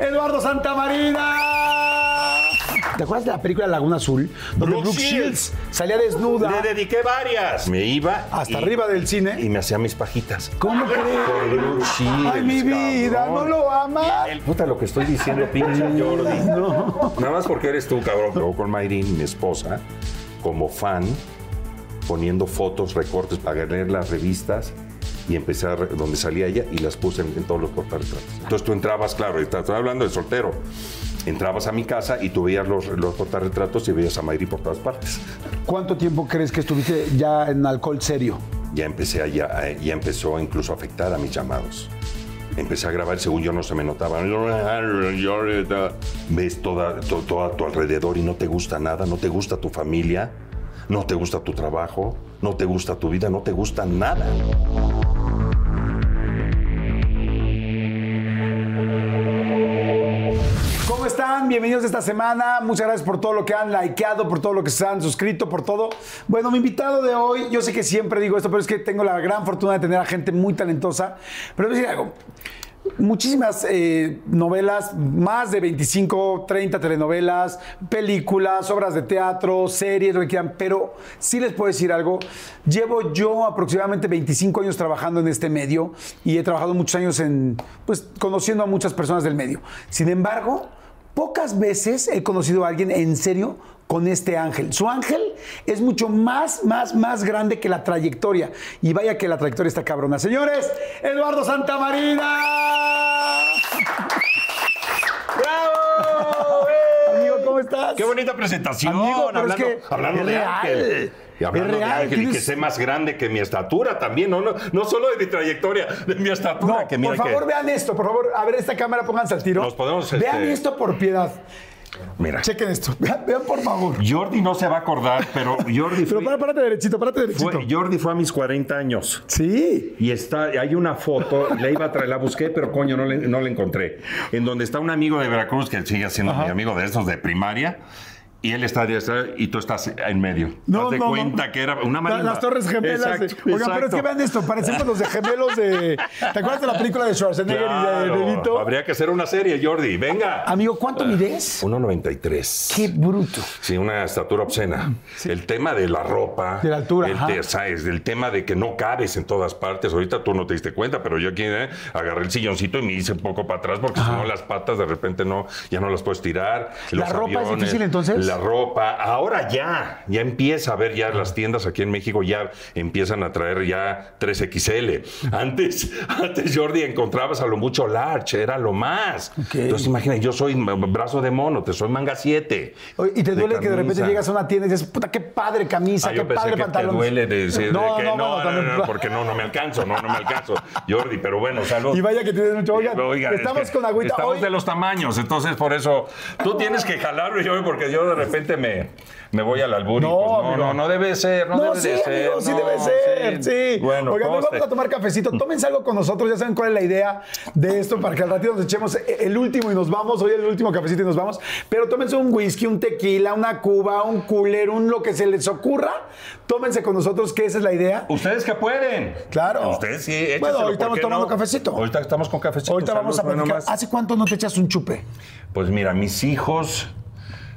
Eduardo Santamarina. ¿Te acuerdas de la película Laguna Azul? Donde Brooke Brooke Shields. Shields salía desnuda Le dediqué varias. Me iba. hasta y- arriba del cine. Y me hacía mis pajitas. ¿Cómo Por crees? Brooke Shields, Ay, mi vida, cabrón. no lo amas. El- Puta, lo que estoy diciendo, pinche Jordi. Nada más porque eres tú, cabrón. Luego con Mayrin, mi esposa, como fan, poniendo fotos, recortes para leer las revistas y empecé a donde salía ella y las puse en, en todos los portarretratos. Entonces tú entrabas, claro, estoy hablando de soltero. Entrabas a mi casa y tú veías los, los portarretratos y veías a Mayrin por todas partes. ¿Cuánto tiempo crees que estuviste ya en alcohol serio? ya empecé a, ya, ya empezó incluso a afectar a mis llamados. Empecé a grabar, según yo no se me notaba. Ves toda, to- todo a tu alrededor y no te gusta nada, no te gusta tu familia, no te gusta tu trabajo, no te gusta tu vida, no te gusta nada. Bienvenidos esta semana. Muchas gracias por todo lo que han likeado, por todo lo que se han suscrito, por todo. Bueno, mi invitado de hoy, yo sé que siempre digo esto, pero es que tengo la gran fortuna de tener a gente muy talentosa. Pero voy a decir algo. Muchísimas eh, novelas, más de 25, 30 telenovelas, películas, obras de teatro, series, lo que quieran, pero sí les puedo decir algo. Llevo yo aproximadamente 25 años trabajando en este medio y he trabajado muchos años en, pues, conociendo a muchas personas del medio. Sin embargo, pocas veces he conocido a alguien en serio con este ángel. Su ángel es mucho más, más, más grande que la trayectoria. Y vaya que la trayectoria está cabrona. Señores, Eduardo Santamarina. ¡Bravo! Amigo, ¿cómo estás? ¡Qué bonita presentación! Amigo, pero es hablando que hablando es de real. Ángel. Y hablando Es real, de Ángel, y que sé más grande que mi estatura también, no, no, no solo de mi trayectoria, de mi estatura. No, que mira por favor, que, vean esto, por favor. A ver, esta cámara, pónganse al tiro. Nos podemos, Vean este- esto por piedad. Mira, Chequen esto. Vean, vean, por favor. Jordi no se va a acordar, pero Jordi Pero fue, para, párate derechito, párate derechito. fue- Jordi fue a mis 40 años. Sí. Y está, hay una foto, la iba a traer, la busqué, pero coño, no, le- no la encontré. En donde está un amigo de Veracruz que sigue siendo mi amigo de estos de primaria. Y él está, y tú estás en medio. No, Haz de no, no. cuenta que era una marimba. Las Torres Gemelas. Exacto, de- Oigan, pero es que vean esto, parecemos los de gemelos de. ¿Te acuerdas de la película de Schwarzenegger Claro, y de, Vito? Habría que hacer una serie, Jordi. Venga. Amigo, ¿cuánto mides? 1.93. Qué bruto. Sí, una estatura obscena. El tema de la ropa. De la altura, El, te- ¿sabes? el tema de que no cabes en todas partes. Ahorita tú no te diste cuenta, pero yo aquí eh, agarré el silloncito y me hice un poco para atrás porque si no las patas de repente no, ya no las puedes tirar. ¿La Los ropa es difícil, entonces? La ropa. Ahora ya, ya empieza a ver ya las tiendas aquí en México ya empiezan a traer ya 3XL. Antes, antes Jordi encontrabas a lo mucho large, era lo más. Ok. Entonces imagina, yo soy brazo de mono, te soy manga 7. Oye, ¿Y te De duele que de repente llegas a una tienda y dices, puta, qué padre camisa, Ah, qué padre que te pantalón? duele de decir no, de que no, no, no, también- no, porque no, no me alcanzo, no, no me alcanzo, Jordi, pero bueno, salud. Y vaya que tienes mucho. Oigan, Oiga, es estamos que con agüita. Estamos Hoy- de los tamaños, entonces por eso tú tienes que jalarlo yo, porque yo de repente me, me voy al albur No, pues, no, no, no debe ser, no, No, debe sí, de ser. amigo, sí debe ser, sí. Bueno, Oigan, vamos a tomar cafecito. Tómense algo con nosotros, ya saben cuál es la idea de esto, para que al ratito nos echemos el último y nos vamos. Hoy el último cafecito y nos vamos. Pero tómense un whisky, un tequila, una cuba, un cooler, un lo que se les ocurra. Tómense con nosotros, que esa es la idea. Ustedes que pueden. Claro. Ustedes sí, Bueno, ahorita ¿por estamos tomando no? cafecito. Ahorita estamos con cafecito. Ahorita vamos a platicar. ¿Hace cuánto no te echas un chupe? Pues mira, mis hijos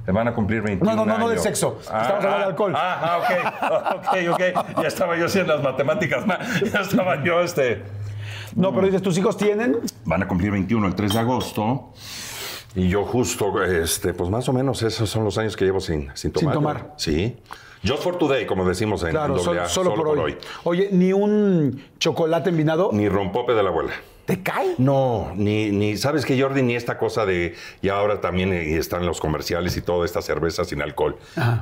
van a cumplir 21 No, no, no, no de años. sexo. Estamos hablando de alcohol. Ah, ah, ok, ok, ok. Ya estaba yo haciendo las matemáticas. ma- Ya estaba yo, este... No, pero dices, ¿tus hijos tienen? Van a cumplir 21 el 3 de agosto. Y yo justo, este, pues más o menos esos son los años que llevo sin, sin tomar. tomar. Sí. Just for today, como decimos en, Claro, AA, solo, por, hoy. Oye, ¿ni un chocolate envinado? Ni rompope de la abuela. ¿Te cae? No, ni, ni, ¿sabes que Jordi? Ni esta cosa de, y ahora también eh, están los comerciales y toda esta cerveza sin alcohol.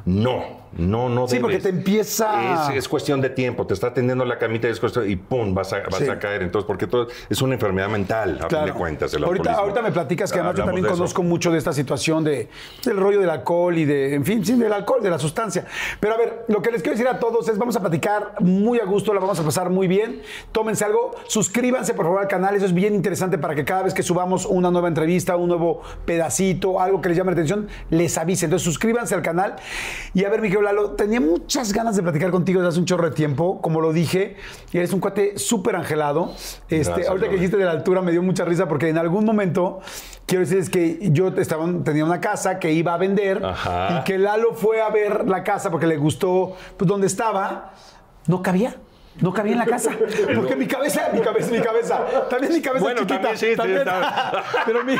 No, no, no Sí, debes. porque te empieza- Es, es cuestión de tiempo, te está tendiendo la camita y, es cuestión- y pum, vas a, vas Sí. a caer. Entonces, porque todo es una enfermedad mental, a fin de cuentas, el ahorita, ahorita me platicas que además yo también conozco mucho de esta situación de, del rollo del alcohol y de, en fin, sí, del alcohol, de la sustancia. Pero a ver, lo que les quiero decir a todos es, vamos a platicar muy a gusto, la vamos a pasar muy bien. Tómense algo, suscríbanse por favor al canal, eso es bien interesante para que cada vez que subamos una nueva entrevista, un nuevo pedacito, algo que les llame la atención, les avise. Entonces suscríbanse al canal. Y a ver, Miguel Lalo, tenía muchas ganas de platicar contigo desde hace un chorro de tiempo, como lo dije, y eres un cuate súper angelado. Este, Gracias, ahorita que dijiste de la altura me dio mucha risa porque en algún momento quiero decirles que yo estaba, tenía una casa que iba a vender Ajá. y que Lalo fue a ver la casa porque le gustó pues, donde estaba. No cabía. No cabía en la casa. Porque mi cabeza, mi cabeza, mi cabeza. También mi cabeza Bueno, es chiquita. también sí, sí, está- Pero mi,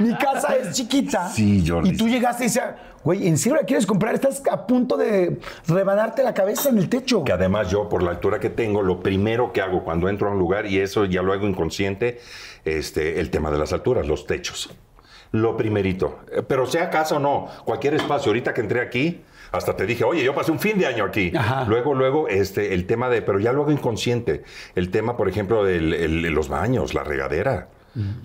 mi casa es chiquita. Sí, Jordi. Y tú llegaste y dices, güey, ¿en serio la quieres comprar? Estás a punto de rebanarte la cabeza en el techo. Que además yo, por la altura que tengo, lo primero que hago cuando entro a un lugar, y eso ya lo hago inconsciente, este, el tema de las alturas, los techos. Lo primerito. Eh, Pero sea casa o no, cualquier espacio. Ahorita que entré aquí, hasta te dije, oye, yo pasé un fin de año aquí. Ajá. Luego, luego, este, el tema de, pero ya lo hago inconsciente. El tema, por ejemplo, de los baños, la regadera.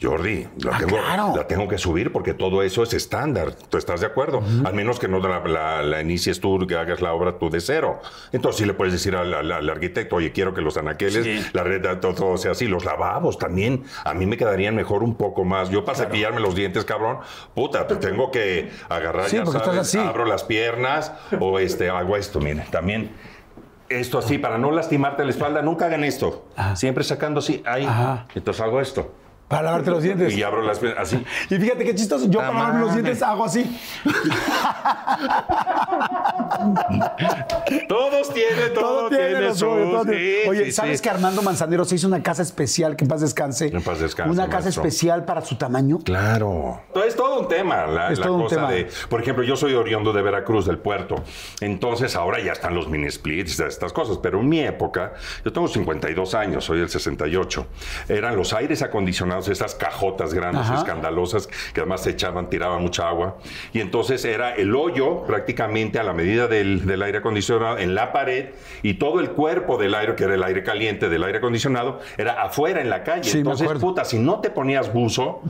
Jordi, la, Ah, tengo, claro. la tengo que subir porque todo eso es estándar. ¿Tú estás de acuerdo? Al menos que no la, la- la inicies tú, que hagas la obra tú de cero. Entonces sí le puedes decir al, al- al arquitecto, oye, quiero que los anaqueles, la red, todo, todo sea así. Los lavabos también, a mí me quedarían mejor un poco más. Yo para cepillarme los dientes, cabrón, puta, te tengo que agarrar, Sí, ya porque estás sabes, así. abro las piernas o este, hago esto, miren, también... Esto así, para no lastimarte la espalda, nunca hagan esto. Siempre sacando así, ahí. Ajá. Entonces hago esto. Para lavarte los dientes. Y abro las piernas así. Y fíjate qué chistoso, yo para lavarme los dientes hago así. Todos tienen, todo, tiene, lo su... suyo, todo tiene- sí, Oye, sí, ¿sabes sí. que Armando Manzanero se hizo una casa especial, que en paz descanse? En paz descanse, Una casa maestro. especial para su tamaño. Claro. Es todo un tema, la, Es la todo un cosa tema. de... Por ejemplo, yo soy oriundo de Veracruz, del puerto. Entonces, ahora ya están los mini splits, estas cosas. Pero en mi época, yo tengo 52 años, soy del 68. Eran los aires acondicionados, esas cajotas grandes, Ajá. escandalosas, que además se echaban, tiraban mucha agua. Y entonces era el hoyo prácticamente a la medida del, del aire acondicionado en la pared y todo el cuerpo del aire, que era el aire caliente del aire acondicionado, era afuera en la calle. Sí, entonces, puta, si no te ponías buzo,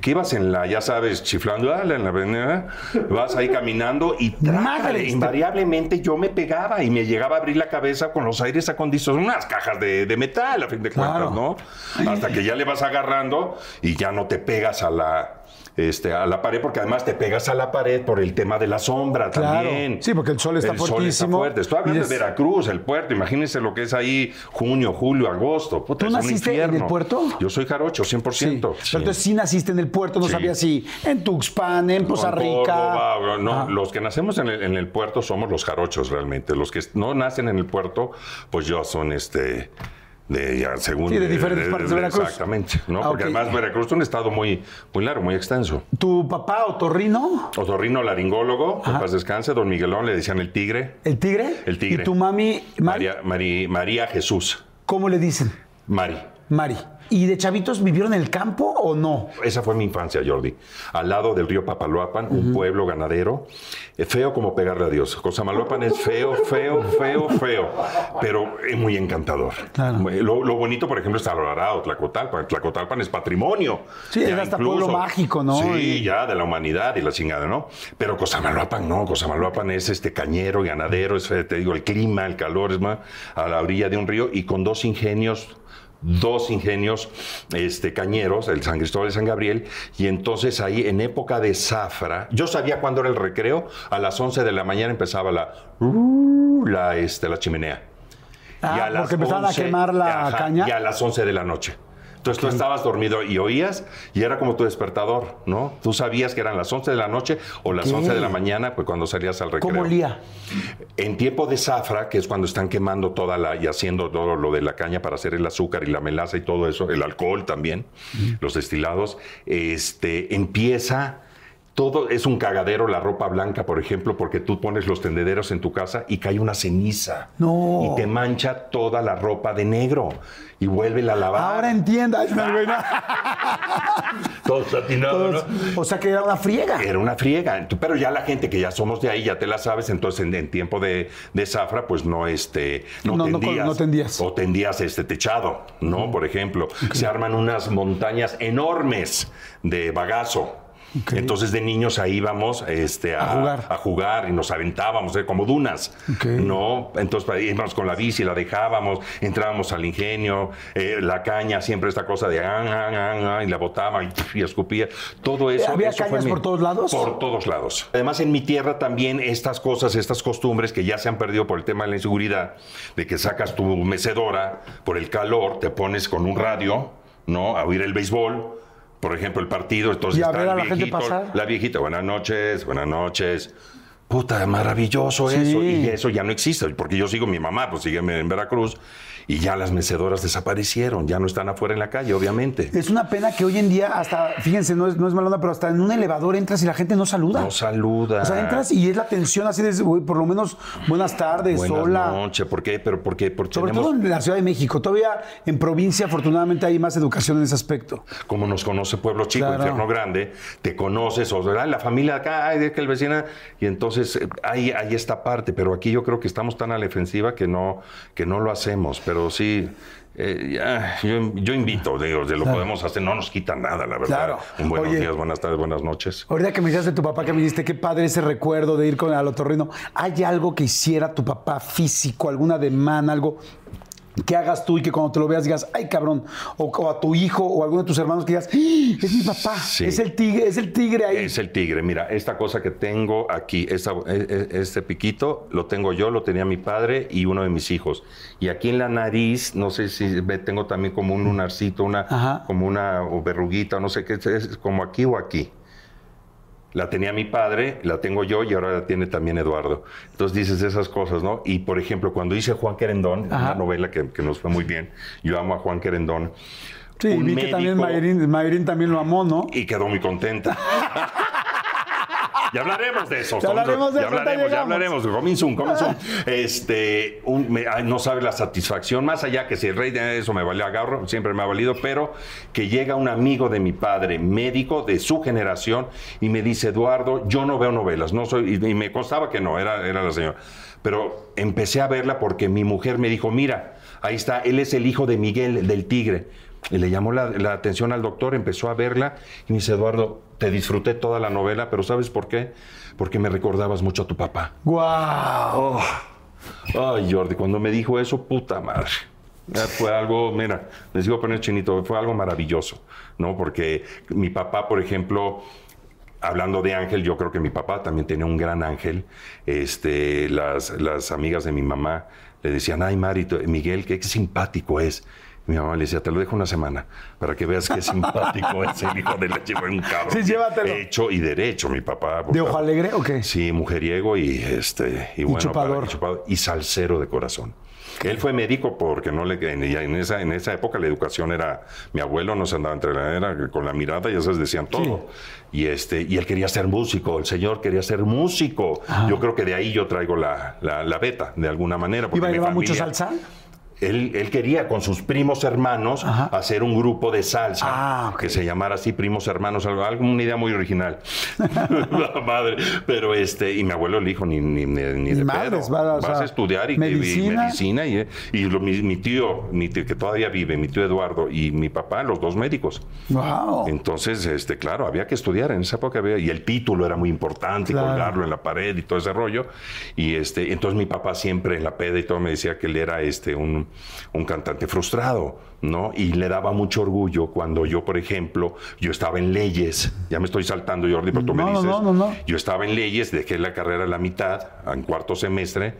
que ibas en la, ya sabes, chiflando, "Dale", en la avenida, vas ahí caminando y trácale, Madres, invariablemente yo me pegaba y me llegaba a abrir la cabeza con los aires acondicionados, unas cajas de, de metal, a fin de Claro. cuentas, ¿no? Hasta que ya le vas agarrando y ya no te pegas a la... Este, a la pared, porque además te pegas a la pared por el tema de la sombra Claro. también. Sí, porque el sol está el sol fuertísimo. fuerte. Estoy hablando de Veracruz, el puerto. Imagínense lo que es ahí junio, julio, agosto. Puta, ¿Tú naciste en el puerto? Yo soy jarocho, 100%. Sí. Pero Sí. entonces sí naciste en el puerto, no Sí. sabía si en Tuxpan, en Poza Rica. Córdoba, no, Ajá. los que nacemos en el, en el puerto somos los jarochos realmente. Los que no nacen en el puerto, pues yo son este de según Sí, de diferentes partes de Veracruz. Exactamente, ¿no? Ah, Porque además Veracruz es un estado muy muy largo, muy extenso. ¿Tu papá otorrino? Otorrino laringólogo, en paz descanse, don Miguelón le decían el tigre. ¿El tigre? El tigre. ¿Y tu mami, Mari? María, Mari- María Jesús. ¿Cómo le dicen? Mari. Mari. ¿Y de chavitos vivieron en el campo o no? Esa fue mi infancia, Jordi. Al lado del río Papaloapan, un pueblo ganadero. Feo como pegarle a Dios. Cosamaloapan es feo, feo, feo, feo. Pero es muy encantador. Claro. Lo, lo bonito, por ejemplo, es Alvarado, Tlacotalpan. Tlacotalpan es patrimonio. Sí, es hasta pueblo mágico, ¿no? Sí, ya, de la humanidad y la chingada, ¿no? Pero Cosamaloapan no. Cosamaloapan es este cañero y ganadero. Es, te digo, el clima, el calor, es más, a la orilla de un río y con dos ingenios dos ingenios este, cañeros, el San Cristóbal y San Gabriel, y entonces ahí en época de zafra, yo sabía cuándo era el recreo, a las 11 de la mañana empezaba la, la, este, la chimenea. Ah, Y a las porque empezaban a 11, quemar la ajá, caña. Y a las 11 de la noche. Entonces tú estabas dormido y oías y era como tu despertador, ¿no? Tú sabías que eran las 11 de la noche o las Ok. 11 de la mañana, pues cuando salías al recreo. ¿Cómo olía? En tiempo de zafra, que es cuando están quemando toda la y haciendo todo lo de la caña para hacer el azúcar y la melaza y todo eso, el alcohol también, los destilados, este empieza todo es un cagadero la ropa blanca, por ejemplo, porque tú pones los tendederos en tu casa y cae una ceniza. No. Y te mancha toda la ropa de negro y vuelve a lavar. Ahora entienda. ay, no, güey, no. Todos-. O sea que era una friega. Era una friega. Pero ya la gente que ya somos de ahí, ya te la sabes, entonces en, en tiempo de, de zafra, pues no, este, no, No, tendías. no tendías. O tendías este techado, ¿no? Por ejemplo, se arman unas montañas enormes de bagazo. Ok. Entonces de niños ahí íbamos este, a, A jugar. a jugar y nos aventábamos eh, como dunas, Ok. ¿no? Entonces ahí íbamos con la bici, la dejábamos, entrábamos al ingenio, eh, la caña, siempre esta cosa de ah, ah, ah, ah, y la botaba y, y escupía. Todo eso. ¿Había eso cañas mi- por todos lados? Por todos lados. Además, en mi tierra también estas cosas, estas costumbres que ya se han perdido por el tema de la inseguridad, de que sacas tu mecedora por el calor, te pones con un radio, ¿no? A oír el béisbol. Por ejemplo, el partido, entonces Y a está ver a la gente viejito, pasar. la viejita, buenas noches, buenas noches. Puta, maravilloso Sí. eso. Y eso ya no existe, porque yo sigo mi mamá, pues sigue en Veracruz, y ya las mecedoras desaparecieron, ya no están afuera en la calle, obviamente. Es una pena que hoy en día, hasta, fíjense, no es, no es mala onda, pero hasta en un elevador entras y la gente no saluda. No saluda. O sea, entras y es la tensión así de, por lo menos, buenas tardes, Buenas hola. noches, ¿por qué? Pero ¿por qué? Porque Sobre tenemos, todo en la Ciudad de México. Todavía en provincia, afortunadamente, hay más educación en ese aspecto. como nos conoce Pueblo Chico, Claro. Infierno Grande, te conoces, o sea, la familia acá, ay, de que el vecino, y entonces eh, hay, hay esta parte, pero aquí yo creo que estamos tan a la defensiva que no, que no lo hacemos, pero sí. eh, ya, yo, yo invito, digo, de lo podemos hacer, no nos quita nada, la verdad. Claro. Un buenos Oye. días, buenas tardes, buenas noches. Ahorita que me dijiste de tu papá, que me dijiste qué padre ese recuerdo de ir con el otorrino. ¿Hay algo que hiciera tu papá físico, alguna demanda, algo que hagas tú y que cuando te lo veas digas, ay cabrón, o, o a tu hijo o a alguno de tus hermanos que digas, "¡Ah! es mi papá, Sí. es el tigre, es el tigre ahí. Es el tigre. Mira, esta cosa que tengo aquí, esta- e- e- este piquito, lo tengo yo, lo tenía mi padre y uno de mis hijos. Y aquí en la nariz, no sé si tengo también como un lunarcito, una, Ajá. como una o verruguita, no sé qué, es como aquí o aquí. La tenía mi padre, la tengo yo y ahora la tiene también Eduardo. Entonces dices esas cosas, ¿no? Y por ejemplo, cuando hice Juan Querendón, Ajá. una novela que, que nos fue muy bien, yo amo a Juan Querendón. sí, un vi que también médico- Mayrin, Mayrin también lo amó, ¿no? y quedó muy contenta. Ya hablaremos de eso. Ya hablaremos de ya eso, hablaremos, ya hablaremos. Este, un- me- ay, no sabe la satisfacción, más allá que si el rey de eso me valía agarro, siempre me ha valido, pero que llega un amigo de mi padre, médico de su generación, y me dice, Eduardo, yo no veo novelas, no soy, y, y me constaba que no, era, era la señora. Pero empecé a verla porque mi mujer me dijo, mira, ahí está, él es el hijo de Miguel, del tigre. Y le llamó la, la atención al doctor, empezó a verla y me dice, Eduardo, te disfruté toda la novela, pero ¿sabes por qué? Porque me recordabas mucho a tu papá. ¡Guau! Oh. Ay, Jordi, cuando me dijo eso, puta madre. Fue algo, mira, les digo poner chinito, fue algo maravilloso, ¿no? Porque mi papá, por ejemplo, hablando de ángel, yo creo que mi papá también tenía un gran ángel. Este, las, las amigas de mi mamá le decían, ay, Mari, Miguel, qué simpático es. Mi mamá le decía, te lo dejo una semana para que veas qué simpático es el hijo de la chiva, un cabrón. Sí, llévatelo. Hecho y derecho, mi papá. ¿De ojo alegre o qué? Sí, mujeriego y este y, bueno, chupador. para- y chupador y salsero de corazón. Él fue médico porque no le en, esa en esa época la educación era mi abuelo no se andaba entre la era con la mirada y esas decían todo. Y este y él quería ser músico, el señor quería ser músico. Yo creo que de ahí yo traigo la, la, la beta de alguna manera ¿Y porque mi bailaba mucho salsa? Él, él quería con sus primos hermanos Ajá. hacer un grupo de salsa Ah, que se llamara así primos hermanos, algo, algo- una idea muy original. La madre. Pero este, y mi abuelo le dijo, ni, ni, ni, ni de madres, pedo. Vas a estudiar y y medicina. medicina. y, y lo- mi, mi tío, mi tío, que todavía vive, mi tío Eduardo, y mi papá, los dos médicos. ¡Wow! Entonces, este, claro, había que estudiar en esa época había- y el título era muy importante, y colgarlo en la pared y todo ese rollo. Y este, entonces mi papá siempre en la peda y todo me decía que él era este un, un cantante frustrado, ¿no? Y le daba mucho orgullo cuando yo, por ejemplo, yo estaba en leyes. Ya me estoy saltando, Jordi, pero tú me No, dices. no, no, no. Yo estaba en leyes, dejé la carrera a la mitad, en cuarto semestre,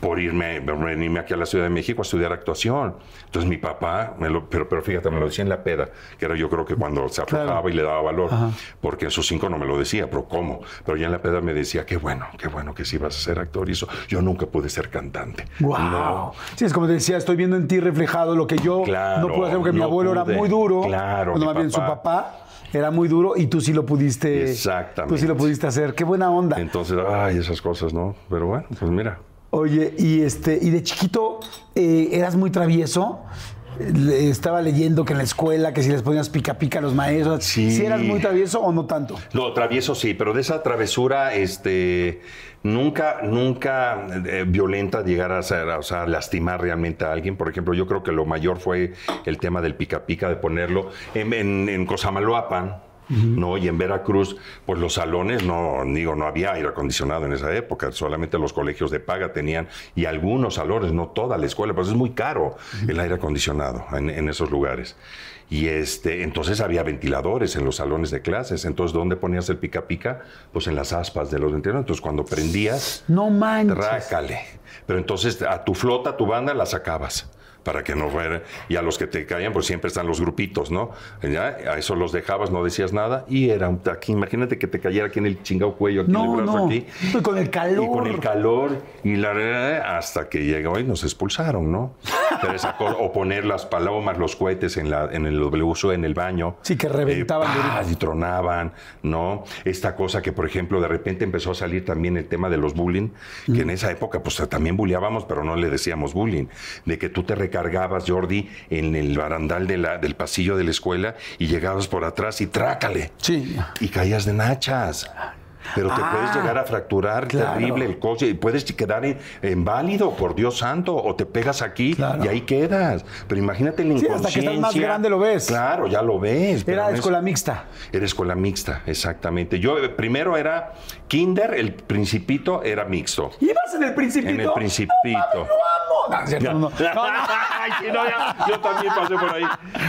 por irme, venirme aquí a la Ciudad de México a estudiar actuación. Entonces mi papá, me lo- pero, pero fíjate, me lo decía en la peda, que era yo creo que cuando se aflojaba Claro. y le daba valor, porque en sus cinco no me lo decía, pero ¿cómo? Pero ya en la peda me decía, qué bueno, qué bueno que sí vas a ser actor y eso. Yo nunca pude ser cantante. ¡Wow! No. Sí, es como te decía, estoy viendo en ti reflejado lo que yo Claro, no pude hacer porque mi no abuelo pude. era muy duro. Claro, mi más bien su papá. papá era muy duro y tú sí lo pudiste. Exactamente. Tú sí lo pudiste hacer. Qué buena onda. Entonces, ay, esas cosas, ¿no? Pero bueno, pues mira. Oye, y este, y de chiquito eh, eras muy travieso. Le- Estaba leyendo que en la escuela, que si les ponías pica pica a los maestros, Sí. ¿sí eras muy travieso o no tanto? No, travieso sí, pero de esa travesura, este, nunca, nunca eh, violenta llegar a ser, o sea, lastimar realmente a alguien. Por ejemplo, yo creo que lo mayor fue el tema del pica pica, de ponerlo en, en, en Cosamaloapan. ¿No? Y en Veracruz, pues los salones, no, digo, no había aire acondicionado en esa época, solamente los colegios de paga tenían, y algunos salones, no toda la escuela, pues es muy caro el aire acondicionado en, en esos lugares. Y este, entonces había ventiladores en los salones de clases. Entonces, ¿dónde ponías el pica pica? Pues en las aspas de los ventiladores. Entonces, cuando prendías, No manches. trácale. Pero entonces a tu flota, a tu banda, la sacabas. Para que no fuera. Y a los que te caían, pues siempre están los grupitos, ¿no? Ya, a eso los dejabas, no decías nada. Y era un- aquí, imagínate que te cayera aquí en el chingado cuello, aquí en el brazo, no. aquí. Y con el calor. Y con el calor y la hasta que llegó y nos expulsaron, ¿no? Pero esa cosa- o poner las palomas, los cohetes en la en el WSU en el baño. Sí, que reventaban Eh, y tronaban, ¿no? Esta cosa que, por ejemplo, de repente empezó a salir también el tema de los bullying, que en esa época pues también bulleábamos, pero no le decíamos bullying, de que tú te recargabas, Jordi, en el barandal de la, del pasillo de la escuela y llegabas por atrás y trácale. Sí. Y caías de nachas. Pero te Ah, puedes llegar a fracturar claro. terrible el coche y puedes quedar inválido, por Dios santo, o te pegas aquí Claro. y ahí quedas. Pero imagínate la Sí, inconsciencia. hasta que estás más grande lo ves. Claro, ya lo ves. Era no es- escuela mixta. era escuela mixta, exactamente. Yo eh, primero era kinder, el principito era mixto. ¿Ibas en el principito? En el Principito. No, lo amo. No, no. Ay, ya, yo también pasé por ahí.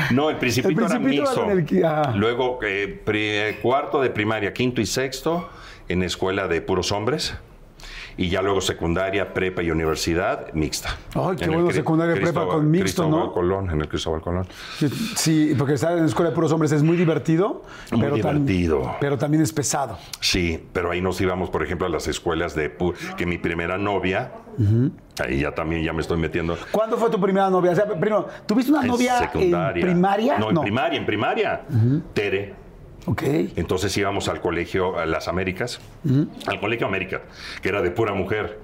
No, el principito, El Principito era mixto. ah. Luego, eh, cuarto de primaria, quinto y sexto, en escuela de puros hombres. Y ya luego secundaria, prepa y universidad, mixta. Ay, qué En bueno, secundaria, prepa Cristóbal- con mixto, Cristóbal ¿no? Colón, en el Cristóbal Colón. Sí, porque estar en la escuela de puros hombres es muy divertido. Muy pero divertido. pero también es pesado. Sí, pero ahí nos íbamos, por ejemplo, a las escuelas de que mi primera novia, ahí ya también ya me estoy metiendo. ¿Cuándo fue tu primera novia? O sea, primero, ¿tuviste una en novia secundaria. en primaria? No, en primaria, en primaria. Tere. Ok. Entonces íbamos al colegio, a las Américas, al colegio América, que era de pura mujer.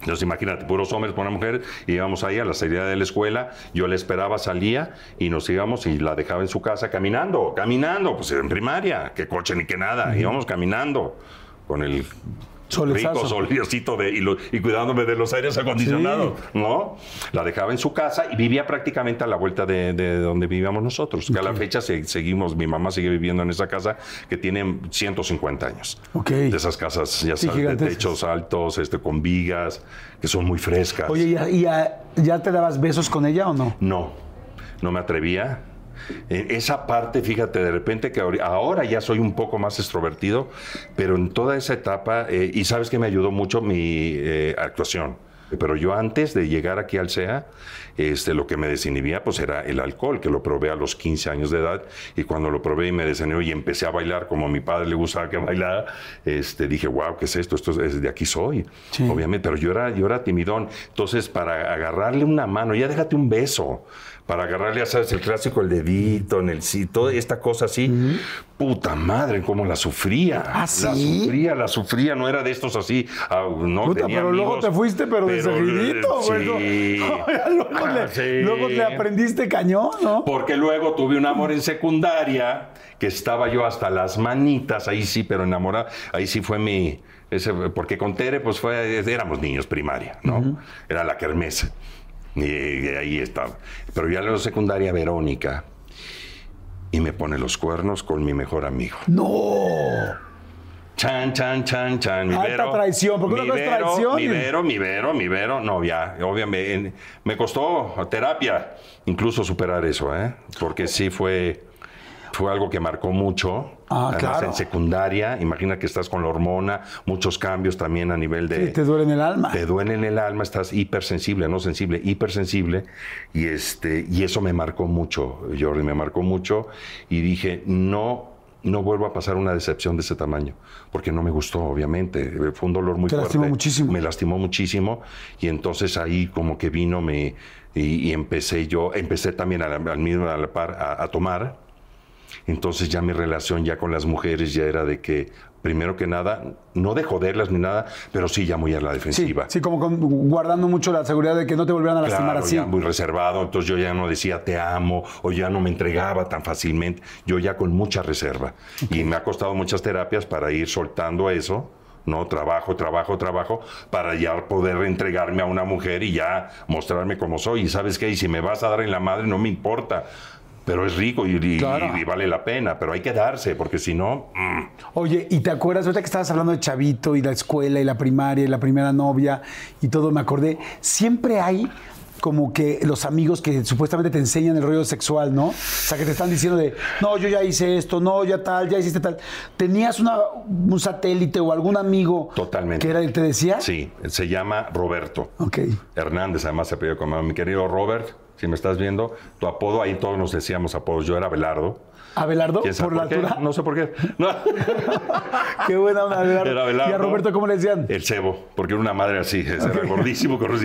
Entonces imagínate, puros hombres, pura mujer, y íbamos ahí a la salida de la escuela, yo la esperaba, salía y nos íbamos y la dejaba en su casa caminando, caminando, pues en primaria, que coche ni que nada, íbamos caminando con el Solezazo. rico solecito de, y, lo- y cuidándome de los aires acondicionados, ¿no? La dejaba en su casa y vivía prácticamente a la vuelta de, de donde vivíamos nosotros, que a la fecha se- seguimos, mi mamá sigue viviendo en esa casa que tiene 150 años. Ok. De esas casas, ya Sí, sabes, de techos altos, este, con vigas, que son muy frescas. Oye, ¿y, a- y a- ya te dabas besos con ella o no? No, no me atrevía. Eh, Esa parte, fíjate, de repente que ahora ya soy un poco más extrovertido, pero en toda esa etapa, eh, y sabes que me ayudó mucho mi eh, actuación. Pero yo antes de llegar aquí al CEA, este, lo que me desinhibía pues era el alcohol, que lo probé a los 15 años de edad, y cuando lo probé y me desinhibí y empecé a bailar como a mi padre le gustaba que bailara, este, dije, wow, ¿qué es esto? Esto es, de aquí soy, Sí. obviamente, pero yo era, yo era timidón. Entonces, para agarrarle una mano, ya déjate un beso, para agarrarle, ya sabes, el clásico, el dedito, en el sí, toda esta cosa así, puta madre, cómo la sufría. ¿Ah, La sufría, la sufría, no era de estos así, ah, no Puta, tenía pero luego te fuiste, pero, de seguidito, güey. luego, Ah, le, sí. luego le aprendiste cañón, ¿no? Porque luego tuve un amor en secundaria, que estaba yo hasta las manitas, ahí sí, pero enamorada, ahí sí fue mi... Ese, porque con Tere, pues fue, éramos niños primaria, ¿no? Era la kermés. Y, ahí estaba. Pero ya en la secundaria, Verónica, y me pone los cuernos con mi mejor amigo. No. Chan, chan, chan, chan. Mi Alta Vero, traición, porque mi una Vero, traición Mi Vero, mi Vero, mi Vero. No, ya, obviamente. en- Me costó terapia incluso superar eso, ¿eh? Porque sí fue, fue algo que marcó mucho. Ah, Además, claro. en secundaria, imagina que estás con la hormona, muchos cambios también a nivel de... Sí, te duele en el alma. Te duele en el alma, estás hipersensible, no sensible, hipersensible. Y, este, y eso me marcó mucho, Jordi, me marcó mucho. Y dije, no, no vuelvo a pasar una decepción de ese tamaño, porque no me gustó, obviamente. Fue un dolor muy Te fuerte. lastimó muchísimo. Me lastimó muchísimo. Y entonces ahí como que vino me, y, y empecé yo, empecé también a la- al mismo a la par a, a tomar. Entonces ya mi relación ya con las mujeres ya era de que, primero que nada, no de joderlas ni nada, pero sí ya muy a la defensiva. sí, como con- guardando mucho la seguridad de que no te volvieran a lastimar Claro, así. ya muy reservado, entonces yo ya no decía te amo o ya no me entregaba tan fácilmente, yo ya con mucha reserva. Y me ha costado muchas terapias para ir soltando eso, ¿no? Trabajo, trabajo, trabajo, para ya poder entregarme a una mujer y ya mostrarme como soy. Y sabes qué, y si me vas a dar en la madre, no me importa. Pero es rico y, y- Claro. y vale la pena, pero hay que darse, porque si no, mm, Oye, ¿y te acuerdas ahorita que estabas hablando de Chavito y la escuela y la primaria y la primera novia y todo? Me acordé, siempre hay como que los amigos que supuestamente te enseñan el rollo sexual, ¿no? O sea, que te están diciendo de, no, yo ya hice esto, no, ya tal, ya hiciste tal. ¿Tenías una, un satélite o algún amigo Totalmente. que era el que te decía? sí, se llama Roberto. Ok. Hernández, además se apellida como mi querido Robert, si me estás viendo, tu apodo, ahí todos nos decíamos apodos. Yo era Belardo. ¿Abelardo? ¿Quién sabe ¿Por la qué? altura? No sé por qué. No. Qué buena onda, Abelardo. ¿Y a Roberto cómo le decían? El cebo, porque era una madre así, ese era gordísimo, con el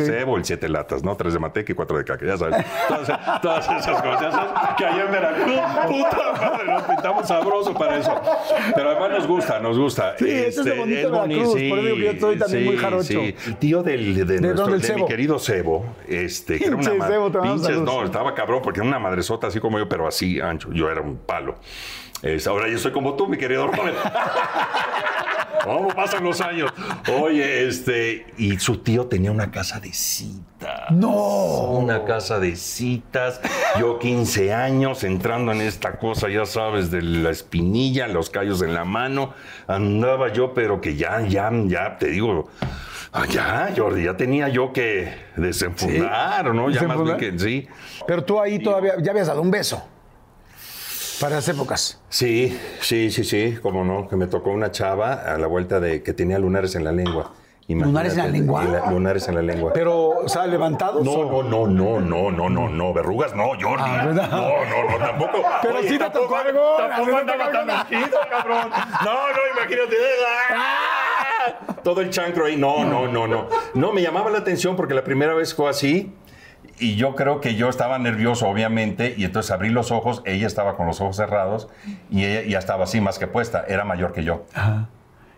cebo, el siete latas, ¿no? Tres de manteca y cuatro de caca, ya sabes. Todas, todas esas cosas, que allá en Veracruz, puta madre, nos pintamos sabroso para eso. Pero además nos gusta, nos gusta. Este, Sí, eso es lo bonito de boni- Veracruz, por eso yo estoy también muy jarocho. Sí. Tío del, de, ¿De nuestro- de cebo? mi querido cebo, este, que era una Pinche ma- cebo, te mandamos pinches, no, estaba cabrón, porque era una madresota así como yo, pero así ancho. Yo era un palo. Es, ahora yo soy como tú, mi querido Robert. ¿Cómo pasan los años? Oye, este, y su tío tenía una casa de citas. No. Una casa de citas. Yo 15 años entrando en esta cosa, ya sabes, de la espinilla, los callos en la mano. Andaba yo, pero que ya, ya, ya, te digo, ah, ya, Jordi, ya tenía yo que desenfundar, ¿no? Ya más bien que sí. Pero tú ahí todavía, ya habías dado un beso. Para las épocas. Sí, sí, sí, sí, como no, que me tocó una chava a la vuelta de que tenía lunares en la lengua. ¿Lunares en la lengua? la- lunares en la lengua. Pero, o sea, levantados. No, o- no, no, no, no, no, no, no, verrugas no, Jordi. Ah, no, no, no, tampoco. Pero sí te tocó algo, Tampoco andaba tan metido, cabrón. No, no, imagínate. ¡Ah! Todo el chancro ahí. No, no, no, no. No, me llamaba la atención porque la primera vez fue así. Y yo creo que yo estaba nervioso, obviamente, y entonces abrí los ojos, ella estaba con los ojos cerrados y ella ya estaba así más que puesta, era mayor que yo.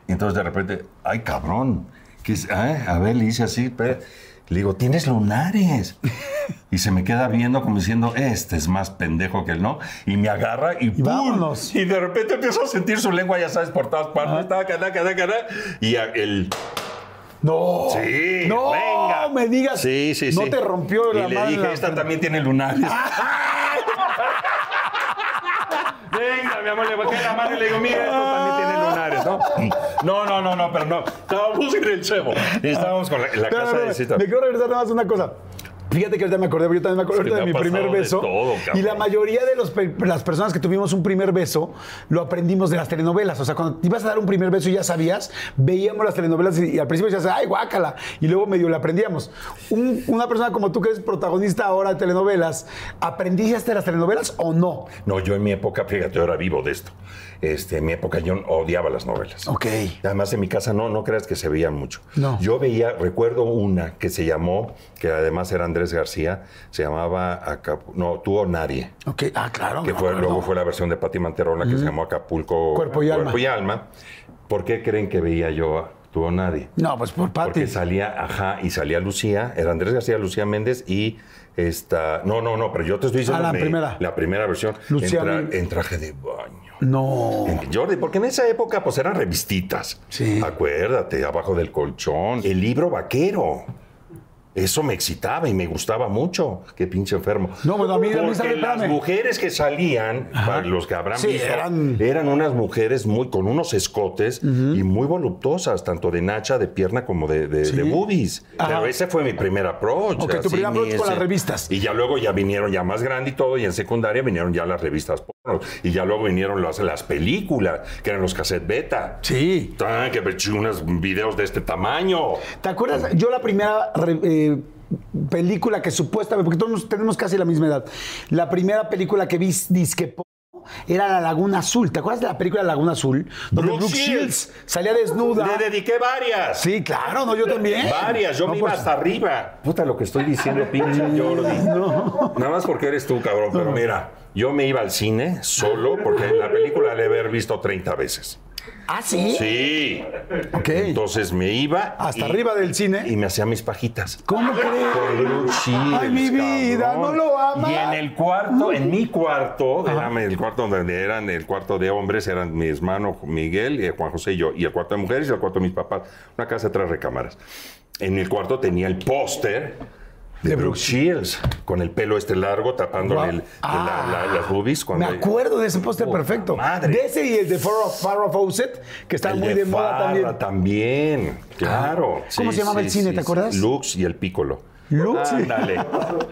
Y entonces de repente, ay cabrón, ¿qué es? Ah, a ver, le hice así, le digo, tienes lunares. Y se me queda viendo como diciendo, este es más pendejo que él, ¿no? Y me agarra y, ¡pum! vámonos. Y de repente empiezo a sentir su lengua, ya sabes, por todas partes, taca, y el... No. Sí, No, venga. me digas. Sí, sí, sí. No te rompió la Y le dije, esta también tiene lunares. Venga, mi amor, le bajé la mano y le digo, mira, esto también tiene lunares, ¿no? No, no, no, no, pero no. Estábamos en el. Y estábamos con la, la casa de cita. Me quiero regresar nada más una cosa. Fíjate que ahorita me acordé, yo también me acuerdo Es que ahorita de mi primer beso. todo, y la mayoría de los las personas que tuvimos un primer beso lo aprendimos de las telenovelas. O sea, cuando te ibas a dar un primer beso y ya sabías, veíamos las telenovelas y, y al principio decías, ay, guácala. Y luego medio le aprendíamos. Un- una persona como tú que eres protagonista ahora de telenovelas, ¿aprendiste de las telenovelas o no? No, yo en mi época, fíjate, ahora vivo de esto. Este, en mi época yo odiaba las novelas. Ok. Además, en mi casa no, no creas que se veían mucho. No. Yo veía, recuerdo una que se llamó, que además era Andrés García, se llamaba Acapu- no, Tú o Nadie. Ok, ah, claro. que fue, luego fue la versión de Pati Manterola que se llamó Acapulco Cuerpo y alma. alma. ¿Por qué creen que veía yo a Tú o Nadie? No, pues por Pati. Porque salía, ajá, y salía Lucía, era Andrés García, Lucía Méndez y esta. No, no, no, pero yo te estoy diciendo. Ah, la me- primera. La primera versión. Lucía en, tra- en traje de baño. No. En- Jordi, porque en esa época pues eran revistitas. Sí. Acuérdate, abajo del colchón. El libro vaquero. Eso me excitaba y me gustaba mucho. Qué pinche enfermo. No, bueno, a mí- a mí, Porque ¿sabe? las mujeres que salían, los que habrán Sí, visto, eran- eran... unas mujeres muy con unos escotes y muy voluptuosas, tanto de nacha, de pierna, como de, de, de boobies. Ajá. Pero ese fue mi primer approach. Ok, tu primer approach con las revistas. Y ya luego ya vinieron ya más grande y todo, y en secundaria vinieron ya las revistas. Y ya luego vinieron las, las películas, que eran los cassette beta. Sí. Tan, que ver unos videos de este tamaño. ¿Te acuerdas? Yo la primera re- eh, película que supuestamente, porque todos tenemos casi la misma edad, la primera película que vi disque era La Laguna Azul. ¿Te acuerdas de la película Laguna Azul? Donde Brooke Brooke Shields. Shields salía desnuda. Le dediqué varias. Sí, claro, no, yo también. Varias, yo No, me iba pues, hasta arriba. Puta, lo que estoy diciendo, pinche Jordi. Nada más porque eres tú, cabrón. Pero mira, yo me iba al cine solo porque la película la he haber visto 30 veces. Ah, sí. Sí. Ok. Entonces me iba. Hasta arriba del cine. Y me hacía mis pajitas. ¿Cómo crees? Shields, Ay, mi vida, cabrón. ¿no lo amas? Y en el cuarto, en mi cuarto, era el cuarto donde eran el cuarto de hombres, eran mi hermano Miguel, y Juan José y yo, y el cuarto de mujeres y el cuarto de mis papás. Una casa de tres recámaras. En el cuarto tenía el póster de Brooke Shields, con el pelo este largo, tapando Guau. el- de la- la- las boobies. Me cuando- acuerdo de ese póster perfecto. madre. De ese y el de Farrah Fawcett, que está El muy de, moda Farrah también. también, claro. ¿Cómo se llamaba el cine, te acuerdas? Lux y el Piccolo. Lux. Ándale.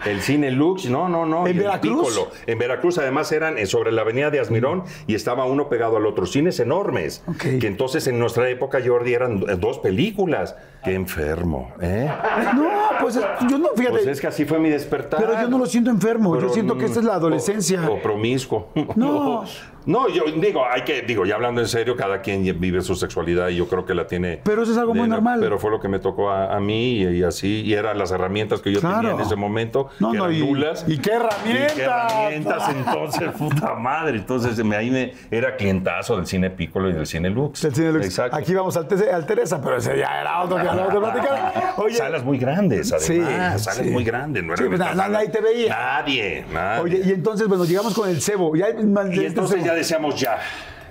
El cine Lux, no, no, no. ¿En Veracruz? Piccolo. En Veracruz, además, eran eh, sobre la avenida de Asmirón y estaba uno pegado al otro. Cines enormes. Ok. Que entonces en nuestra época, Jordi, eran eh, dos películas. Qué enfermo, ¿eh? No, Pues es- yo no, fíjate. Pues es que así fue mi despertar. Pero yo no lo siento enfermo, yo siento que esta es la mm, adolescencia. O, o promiscuo. No. No, yo digo, hay que, digo, ya hablando en serio, cada quien vive su sexualidad y yo creo que la tiene. Pero eso es algo muy normal. Pero fue lo que me tocó a, a mí y, y así, y eran las herramientas que yo Claro. tenía en ese momento, No, que no, eran y- nulas. y qué herramientas. Y qué herramientas, entonces, puta madre. Entonces, me, ahí me, era clientazo del cine Piccolo y del cine Lux. El cine Lux. Exacto. Aquí vamos al, al Teresa, pero ese ya era otro que hablamos de platicar. Oye, salas muy grandes, Sí, además. salas sí. muy grandes. No Sí, eran pues, salas. nadie te veía. Nadie, nadie. oye, y entonces, bueno, llegamos con el cebo. Y, hay- Y entonces ya ya.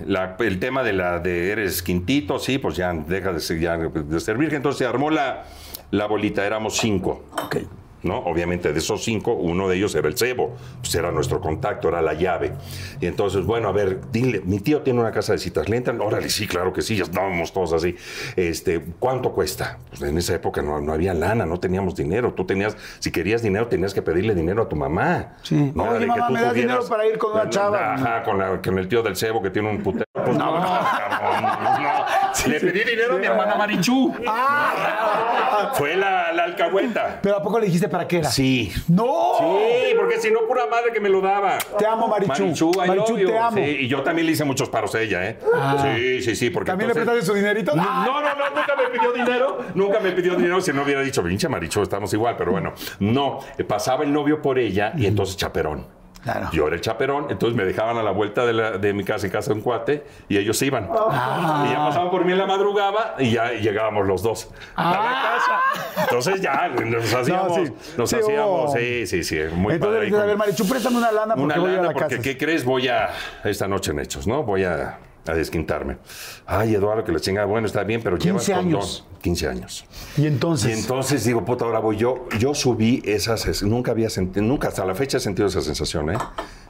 la- el tema de la de eres quintito, sí, pues ya deja de ser, ya de ser virgen. Entonces se armó la, la bolita, éramos cinco. Ok. ¿No? Obviamente de esos cinco, uno de ellos era el cebo, pues era nuestro contacto, era la llave. Y entonces, bueno, a ver, dile, mi tío tiene una casa de citas, ¿le entran? Órale, sí, claro que sí, ya estábamos todos así. Este, ¿cuánto cuesta? Pues en esa época no, no había lana, no teníamos dinero. Tú tenías, si querías dinero, tenías que pedirle dinero a tu mamá. Sí. No Oye, que mamá, tú ¿me das dinero para ir con una chava? Ajá, con, la- con el tío del cebo que tiene un putero. Pues no, no, cabrón, no. Le pedí dinero a mi hermana Marichú. Ah, Fue la, la alcahueta. pero ¿a poco le dijiste para qué era? Sí. ¡No! Sí, porque si no, pura madre que me lo daba. Te amo, Marichu. Marichu, te amo. Sí, y yo también le hice muchos paros a ella, ¿eh? Sí, sí, sí. Porque ¿También le prestaste su dinerito? No, Ah. no, no, no, nunca me pidió dinero. Nunca me pidió dinero. Si no hubiera dicho, pinche Marichu, estamos igual, pero bueno. No, pasaba el novio por ella y entonces chaperón. Claro. Yo era el chaperón, entonces me dejaban a la vuelta de, la- de mi casa en casa de un cuate y ellos se iban. Ah. Y ya pasaban por mí en la madrugada y ya llegábamos los dos a la casa. Entonces ya nos hacíamos, Ah. sí. nos Sí, hacíamos, oh. sí, sí, sí, muy Entonces padre. dices, a ver, Marichu, préstame una lana porque una voy a ir a lana, la porque casa. ¿qué crees? Voy a esta noche en Hechos, ¿no? Voy a, a desquintarme. Ay, Eduardo, que la chingada, bueno, está bien, pero 15 llevas años. condón. 15 años. Y entonces, Y entonces digo, puta, ahora voy yo. Yo subí esas, es- nunca había sentido, nunca hasta la fecha he sentido esa sensación, ¿eh?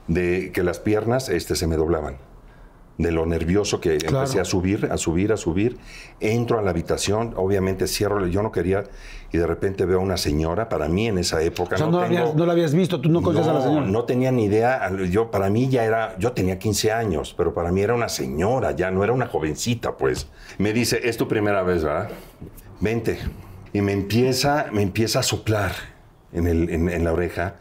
De que las piernas este, se me doblaban. De lo nervioso que Claro. empecé a subir, a subir, a subir. Entro a la habitación, obviamente cierro, yo no quería, y de repente veo a una señora, para mí en esa época. o sea, no, la tengo- habías, no la habías visto, tú no conocías a la señora. no tenía ni idea. Yo, para mí ya era, yo tenía 15 años, pero para mí era una señora, ya no era una jovencita, pues. Me dice, es tu primera vez, ¿verdad? Vente. Y me empieza, me empieza a soplar en, el- en- en la oreja.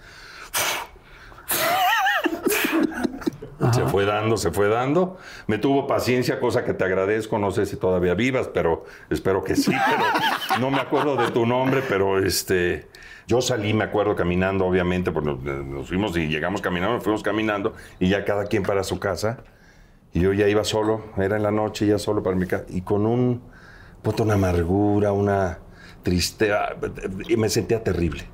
Se fue dando, se fue dando. Me tuvo paciencia, cosa que te agradezco. No sé si todavía vivas, pero espero que sí. Pero no me acuerdo de tu nombre, pero este. Yo salí, me acuerdo, caminando, obviamente, pues nos, nos fuimos y llegamos caminando, nos fuimos caminando, y ya cada quien para su casa. Y yo ya iba solo, era en la noche, ya solo para mi casa, y con un, puta, una amargura, una tristeza, y me sentía terrible.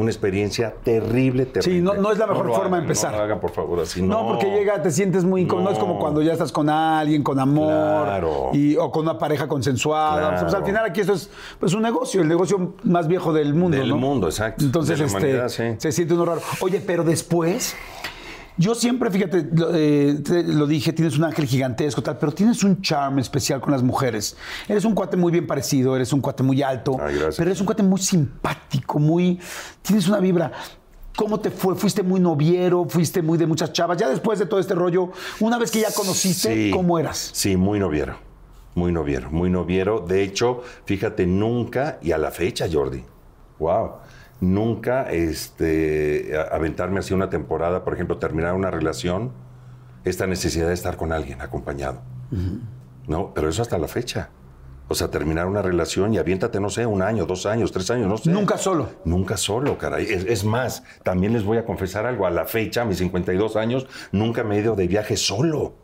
Una experiencia terrible, terrible. Sí, no- no es la mejor forma de empezar. No lo hagan, por favor, así No, no. porque llega, te sientes muy incómodo. No. es como cuando ya estás con alguien, con amor. Claro. Y, o con una pareja consensuada. Claro. Pues, al final aquí esto es pues, un negocio, el negocio más viejo del mundo. Del ¿no? mundo, exacto. Entonces, De la este, sí. se siente uno raro. Oye, pero después. Yo siempre, fíjate, lo, eh, te- lo dije, tienes un ángel gigantesco, tal, pero tienes un charm especial con las mujeres. Eres un cuate muy bien parecido, eres un cuate muy alto, Ay, pero eres un cuate muy simpático, muy. Tienes una vibra. ¿Cómo te fue? ¿Fuiste muy noviero? ¿Fuiste muy de muchas chavas? Ya después de todo este rollo, una vez que ya conociste, Sí. ¿cómo eras? Sí, muy noviero. Muy noviero, muy noviero. De hecho, fíjate, nunca, y a la fecha, Jordi, wow, nunca este, aventarme así una temporada, por ejemplo, terminar una relación, esta necesidad de estar con alguien acompañado. No, pero eso hasta la fecha. O sea, terminar una relación y aviéntate, no sé, un año, dos años, tres años, no sé. Nunca solo. Nunca solo, caray. Es, es más, también les voy a confesar algo. A la fecha, a mis 52 años, nunca me he ido de viaje solo.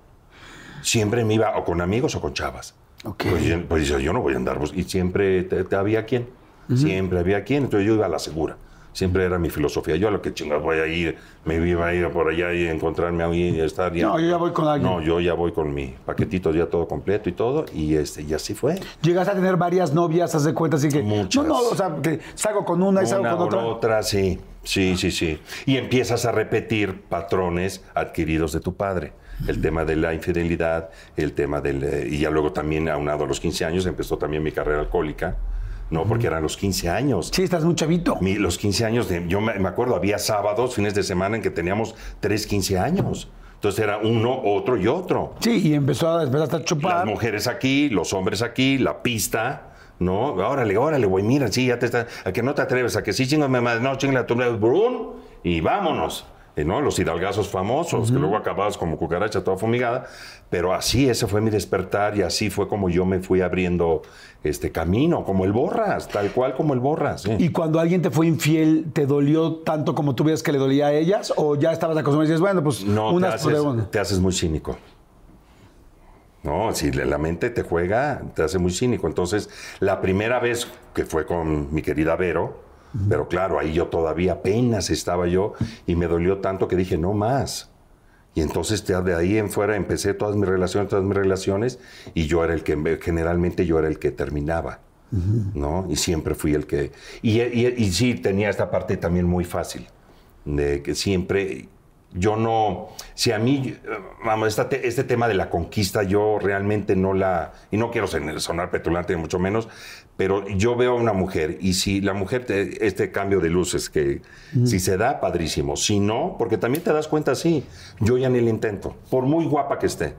Siempre me iba o con amigos o con chavas. Ok. Pues, yo- pues yo, no voy a andar. Y siempre te, te había quien. Siempre había quien. Entonces yo iba a la segura. Siempre era mi filosofía. Yo a lo que chingas voy a ir, me iba a ir por allá y encontrarme ahí y estar. ya- No, yo ya voy con alguien. No, yo ya voy con mi paquetito ya todo completo y todo. Y, este, y así fue. Llegas a tener varias novias, haz de cuenta, así que. Muchas. No, no, o sea, que salgo con una y salgo Una con otra. otra, sí. Sí, sí, sí. Y empiezas a repetir patrones adquiridos de tu padre. El tema de la infidelidad, el tema del... eh, y ya luego también, aunado a los 15 años, empezó también mi carrera alcohólica. No, porque eran los 15 años. Sí, estás muy chavito. Mi- los 15 años, de, yo me, me acuerdo, había sábados, fines de semana en que teníamos 3, 15 años. Entonces era uno, otro y otro. Sí, y empezó a, empezaste a chupar. Las mujeres aquí, los hombres aquí, la pista, No, órale, órale, güey, mira, sí, ya te está, a que no te atreves, a que sí, chingame madre, no, chingale tu brun, y vámonos. Eh, ¿no? Los hidalgazos famosos, que luego acababas como cucaracha toda fumigada, pero así, ese fue mi despertar y así fue como yo me fui abriendo este camino, como el Borras, tal cual como el Borras. ¿Y cuando alguien te fue infiel, te dolió tanto como tú veías que le dolía a ellas? ¿O ya estabas acostumbrado y dices, bueno, pues no, unas te haces, te haces muy cínico. No, si la mente te juega, te hace muy cínico. Entonces, la primera vez que fue con mi querida Vero, pero claro, ahí yo todavía apenas estaba yo y me dolió tanto que dije, no más. Y entonces de ahí en fuera empecé todas mis relaciones, todas mis relaciones, y yo era el que, generalmente yo era el que terminaba, ¿no? Y siempre fui el que... Y, y, sí, tenía esta parte también muy fácil, de que siempre yo no, si a mí, vamos, este tema de la conquista, yo realmente no la, y no quiero sonar petulante, mucho menos, pero yo veo a una mujer y si la mujer, este cambio de luces, que si se da, padrísimo, si no, porque también te das cuenta, sí, yo ya ni lo intento, por muy guapa que esté.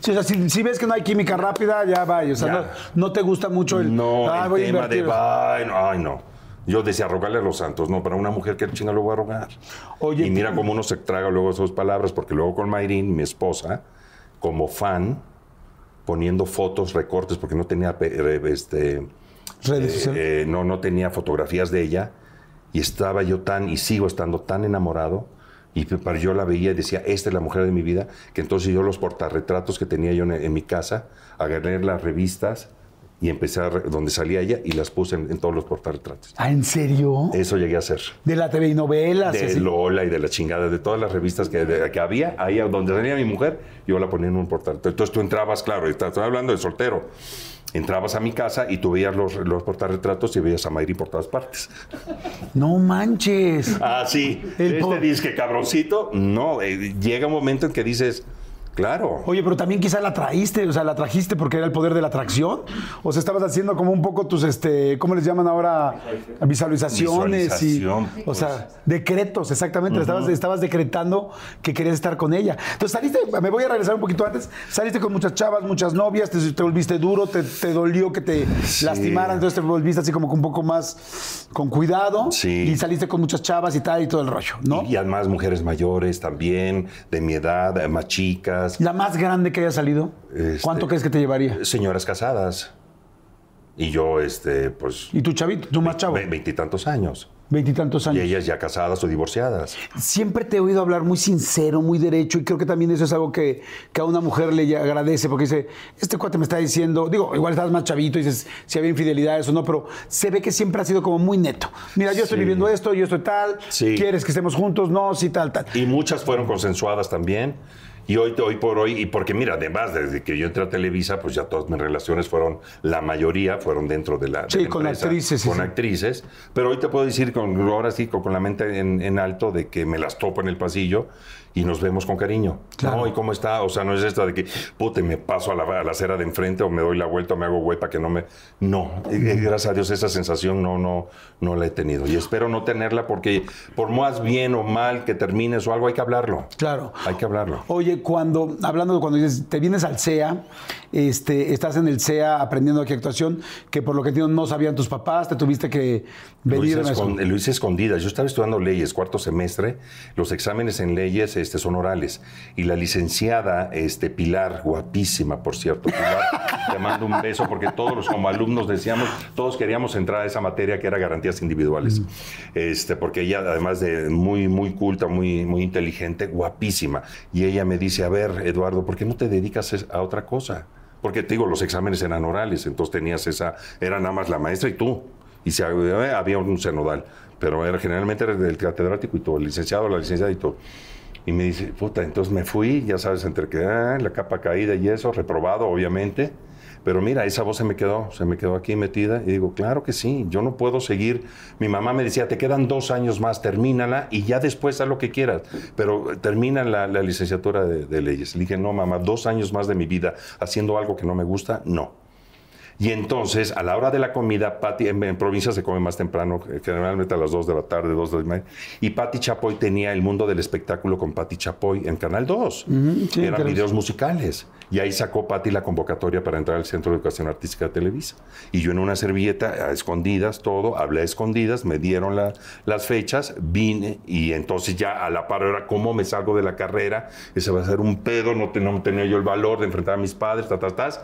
sí, o sea, si, ves que no hay química rápida, ya va, o sea, no, te gusta mucho el... No, el tema de, ay, no, ay, no. Yo decía, rogarle a los santos, no, para una mujer que chinga lo voy a rogar. Oye, y mira cómo uno se traga luego esas palabras, porque luego con Mayrin, mi esposa, como fan, poniendo fotos, recortes, porque no tenía este, eh, eh, no, no tenía fotografías de ella, y estaba yo tan, y sigo estando tan enamorado, y yo la veía y decía, esta es la mujer de mi vida, que entonces yo los portarretratos que tenía yo en, mi casa, agarré las revistas, y empecé a donde salía ella y las puse en, todos los portarretratos. ¿Ah, en serio? Eso llegué a hacer. ¿De la TV y novelas? De Lola y de la chingada, de todas las revistas que, que había, ahí donde salía mi mujer, yo la ponía en un portarretrato. Entonces tú entrabas, claro, estoy hablando de soltero. Entrabas a mi casa y tú veías los, los portarretratos y veías a Mayri por todas partes. No manches. Ah, sí. El este disque cabroncito, no. Eh, llega un momento en que dices, Claro. Oye, pero también quizá la traíste, o sea, la trajiste porque era el poder de la atracción. O sea, estabas haciendo como un poco tus, este, ¿cómo les llaman ahora? Visualizaciones y, o sea, pues. decretos, exactamente. estabas, estabas decretando que querías estar con ella. Entonces saliste, me voy a regresar un poquito antes. Saliste con muchas chavas, muchas novias, te, volviste duro, te, dolió que te lastimaran, entonces te volviste así como un poco más con cuidado. Sí. Y saliste con muchas chavas y tal y todo el rollo, ¿no? Y, y además mujeres mayores también, de mi edad, más chicas ¿La más grande que haya salido? ¿Cuánto este, crees que te llevaría? Señoras casadas. Y yo, este, pues. ¿Y tu chavito? ¿Tú más chavo? Veintitantos años. Veintitantos años. Y ellas ya casadas o divorciadas. Siempre te he oído hablar muy sincero, muy derecho, y creo que también eso es algo que, que a una mujer le agradece, porque dice, este cuate me está diciendo, digo, igual estás más chavito, y dices si había infidelidades o no, pero se ve que siempre ha sido como muy neto. Mira, yo estoy viviendo esto, yo estoy tal, ¿quieres que estemos juntos? No, sí, tal, tal. Y muchas fueron consensuadas también. Y hoy, hoy por hoy, y porque mira, además, desde que yo entré a Televisa, pues ya todas mis relaciones fueron, la mayoría fueron dentro de la. sí, con actrices. Con actrices. Pero hoy te puedo decir, con, ahora sí, con, la mente en, en, alto, de que me las topo en el pasillo y nos vemos con cariño. Claro. ¿Y cómo está? O sea, no es esto de que, pute, me paso a la, a la acera de enfrente o me doy la vuelta o me hago güey para que no me... No, eh, eh, gracias a Dios esa sensación no, no, no la he tenido. Y espero no tenerla porque por más bien o mal que termines o algo, hay que hablarlo. Claro. Hay que hablarlo. Oye, cuando, hablando de cuando dices, te vienes al CEA, este, estás en el CEA aprendiendo aquí actuación, que por lo que entiendo no sabían tus papás, te tuviste que venir... Lo hice, lo hice escondida. Yo estaba estudiando leyes, cuarto semestre, los exámenes en leyes este, son orales. Y la licenciada este, Pilar, guapísima, por cierto, Pilar, te mando un beso porque todos los como alumnos decíamos, todos queríamos entrar a esa materia que era garantías individuales. Mm. Este, porque ella, además de muy, muy culta, muy, muy inteligente, guapísima. Y ella me dice, a ver, Eduardo, ¿por qué no te dedicas a otra cosa? Porque te digo, los exámenes eran orales, entonces tenías esa, era nada más la maestra y tú. Y se, había un cenodal, pero era, generalmente era del catedrático y todo, el licenciado, la licenciada y todo. Y me dice, puta, entonces me fui, ya sabes, entre que ah, la capa caída y eso, reprobado, obviamente. Pero mira, esa voz se me quedó, se me quedó aquí metida. Y digo, claro que sí, yo no puedo seguir. Mi mamá me decía, te quedan dos años más, termínala y ya después haz lo que quieras. Pero termina la, licenciatura de, de, leyes. Le dije, no, mamá, dos años más de mi vida haciendo algo que no me gusta, no. Y entonces, a la hora de la comida, Pati, en, en provincia se come más temprano, eh, generalmente a las 2 de la tarde, 2 de la mañana. Y Pati Chapoy tenía el mundo del espectáculo con Pati Chapoy en Canal 2. sí, Eran videos musicales. Y ahí sacó Pati la convocatoria para entrar al Centro de Educación Artística de Televisa. Y yo en una servilleta, a escondidas, todo, hablé a escondidas, me dieron la- las fechas, vine y entonces ya a la par era cómo me salgo de la carrera. Ese va a ser un pedo, no, te- no tenía yo el valor de enfrentar a mis padres, ta, ta, tas.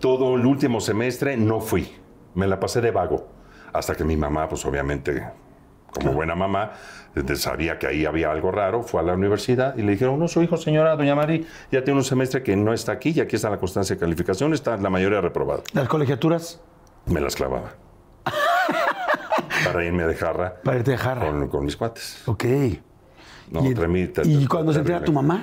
Todo el último semestre no fui. Me la pasé de vago. Hasta que mi mamá, pues obviamente, como buena mamá, sabía que ahí había algo raro, fue a la universidad y le dijeron, no, su hijo, señora Doña Mari, ya tiene un semestre que no está aquí y aquí está la constancia de calificación, está la mayoría reprobada. ¿Las colegiaturas? Me las clavaba. Para irme de jarra Para irte de jarra. con, con mis cuates. Ok. No, ¿Y, tremita- y cuando se entera tu mamá?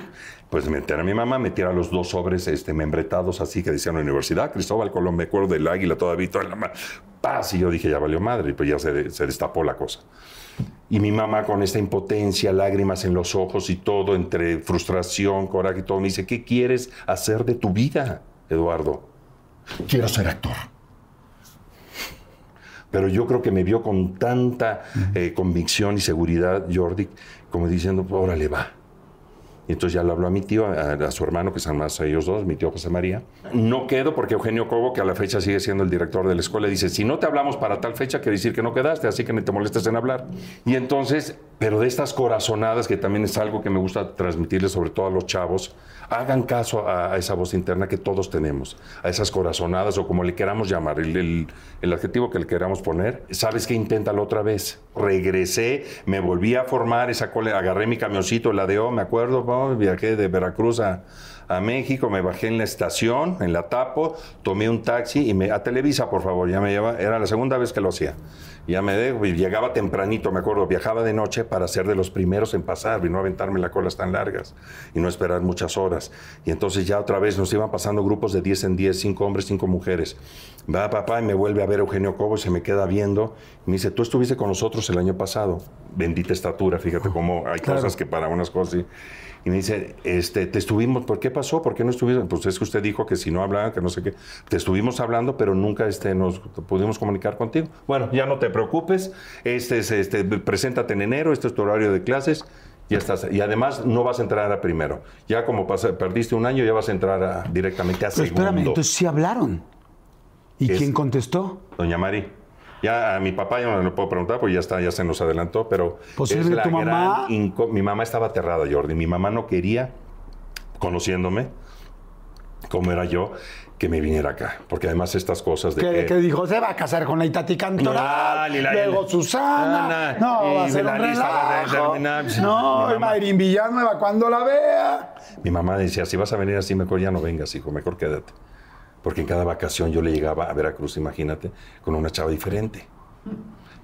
Pues me entera mi mamá, me tira los dos sobres este, membretados así que decían la universidad, Cristóbal Colón, me acuerdo del águila todavía, toda en la mano. Paz, y yo dije, ya valió madre, y pues ya se, se destapó la cosa. Y mi mamá con esta impotencia, lágrimas en los ojos y todo, entre frustración, coraje y todo, me dice, ¿qué quieres hacer de tu vida, Eduardo? Quiero ser actor. Pero yo creo que me vio con tanta eh, convicción y seguridad, Jordi, como diciendo, órale, va. Y entonces ya le habló a mi tío, a, su hermano, que son más ellos dos, mi tío José María. No quedo porque Eugenio Cobo, que a la fecha sigue siendo el director de la escuela, dice, si no te hablamos para tal fecha, quiere decir que no quedaste, así que no te molestes en hablar. Y entonces, pero de estas corazonadas, que también es algo que me gusta transmitirles sobre todo a los chavos, hagan caso a, esa voz interna que todos tenemos, a esas corazonadas o como le queramos llamar, el, adjetivo que le queramos poner. ¿Sabes qué? Inténtalo otra vez. Regresé, me volví a formar, esa cole- agarré mi camioncito, el ADO, me acuerdo, ¿no? viajé de Veracruz a, a México, me bajé en la estación, en la Tapo, tomé un taxi y me a Televisa, por favor, ya me lleva, era la segunda vez que lo hacía. Ya me dejo, y llegaba tempranito, me acuerdo, viajaba de noche para ser de los primeros en pasar y no aventarme las colas tan largas y no esperar muchas horas. Y entonces ya otra vez nos iban pasando grupos de 10 en 10, 5 hombres, 5 mujeres. Va papá y me vuelve a ver Eugenio Cobo y se me queda viendo y me dice, tú estuviste con nosotros el año pasado. Bendita estatura, fíjate cómo hay Claro. cosas que para unas cosas. Y me dice, este, te estuvimos, ¿por qué pasó? ¿Por qué no estuviste? Pues es que usted dijo que si no hablaban, que no sé qué. Te estuvimos hablando, pero nunca este, nos pudimos comunicar contigo. Bueno, ya no te preocupes, este, es, este, preséntate en enero, este es tu horario de clases, ya estás. Y además no vas a entrar a primero. Ya como pasa- perdiste un año, ya vas a entrar a- directamente a Pero segundo. espérame, entonces sí hablaron. ¿Y Es- quién contestó? Doña Mari. Ya a mi papá ya no le puedo preguntar porque ya está, ya se nos adelantó, pero Posible, la tu mamá- mi mamá estaba aterrada, Jordi. Mi mamá no quería, conociéndome, como era yo, que me viniera acá. Porque además estas cosas de Que, que... dijo, se va a casar con la Itati Cantoral, No, ni la- luego Susana, Ana, no, va a ser la un relajo. No, y Mayrin Villanueva cuando la vea. Mi mamá decía, si vas a venir así, mejor ya no vengas, hijo, mejor quédate. Porque en cada vacación yo le llegaba a Veracruz, imagínate, con una chava diferente.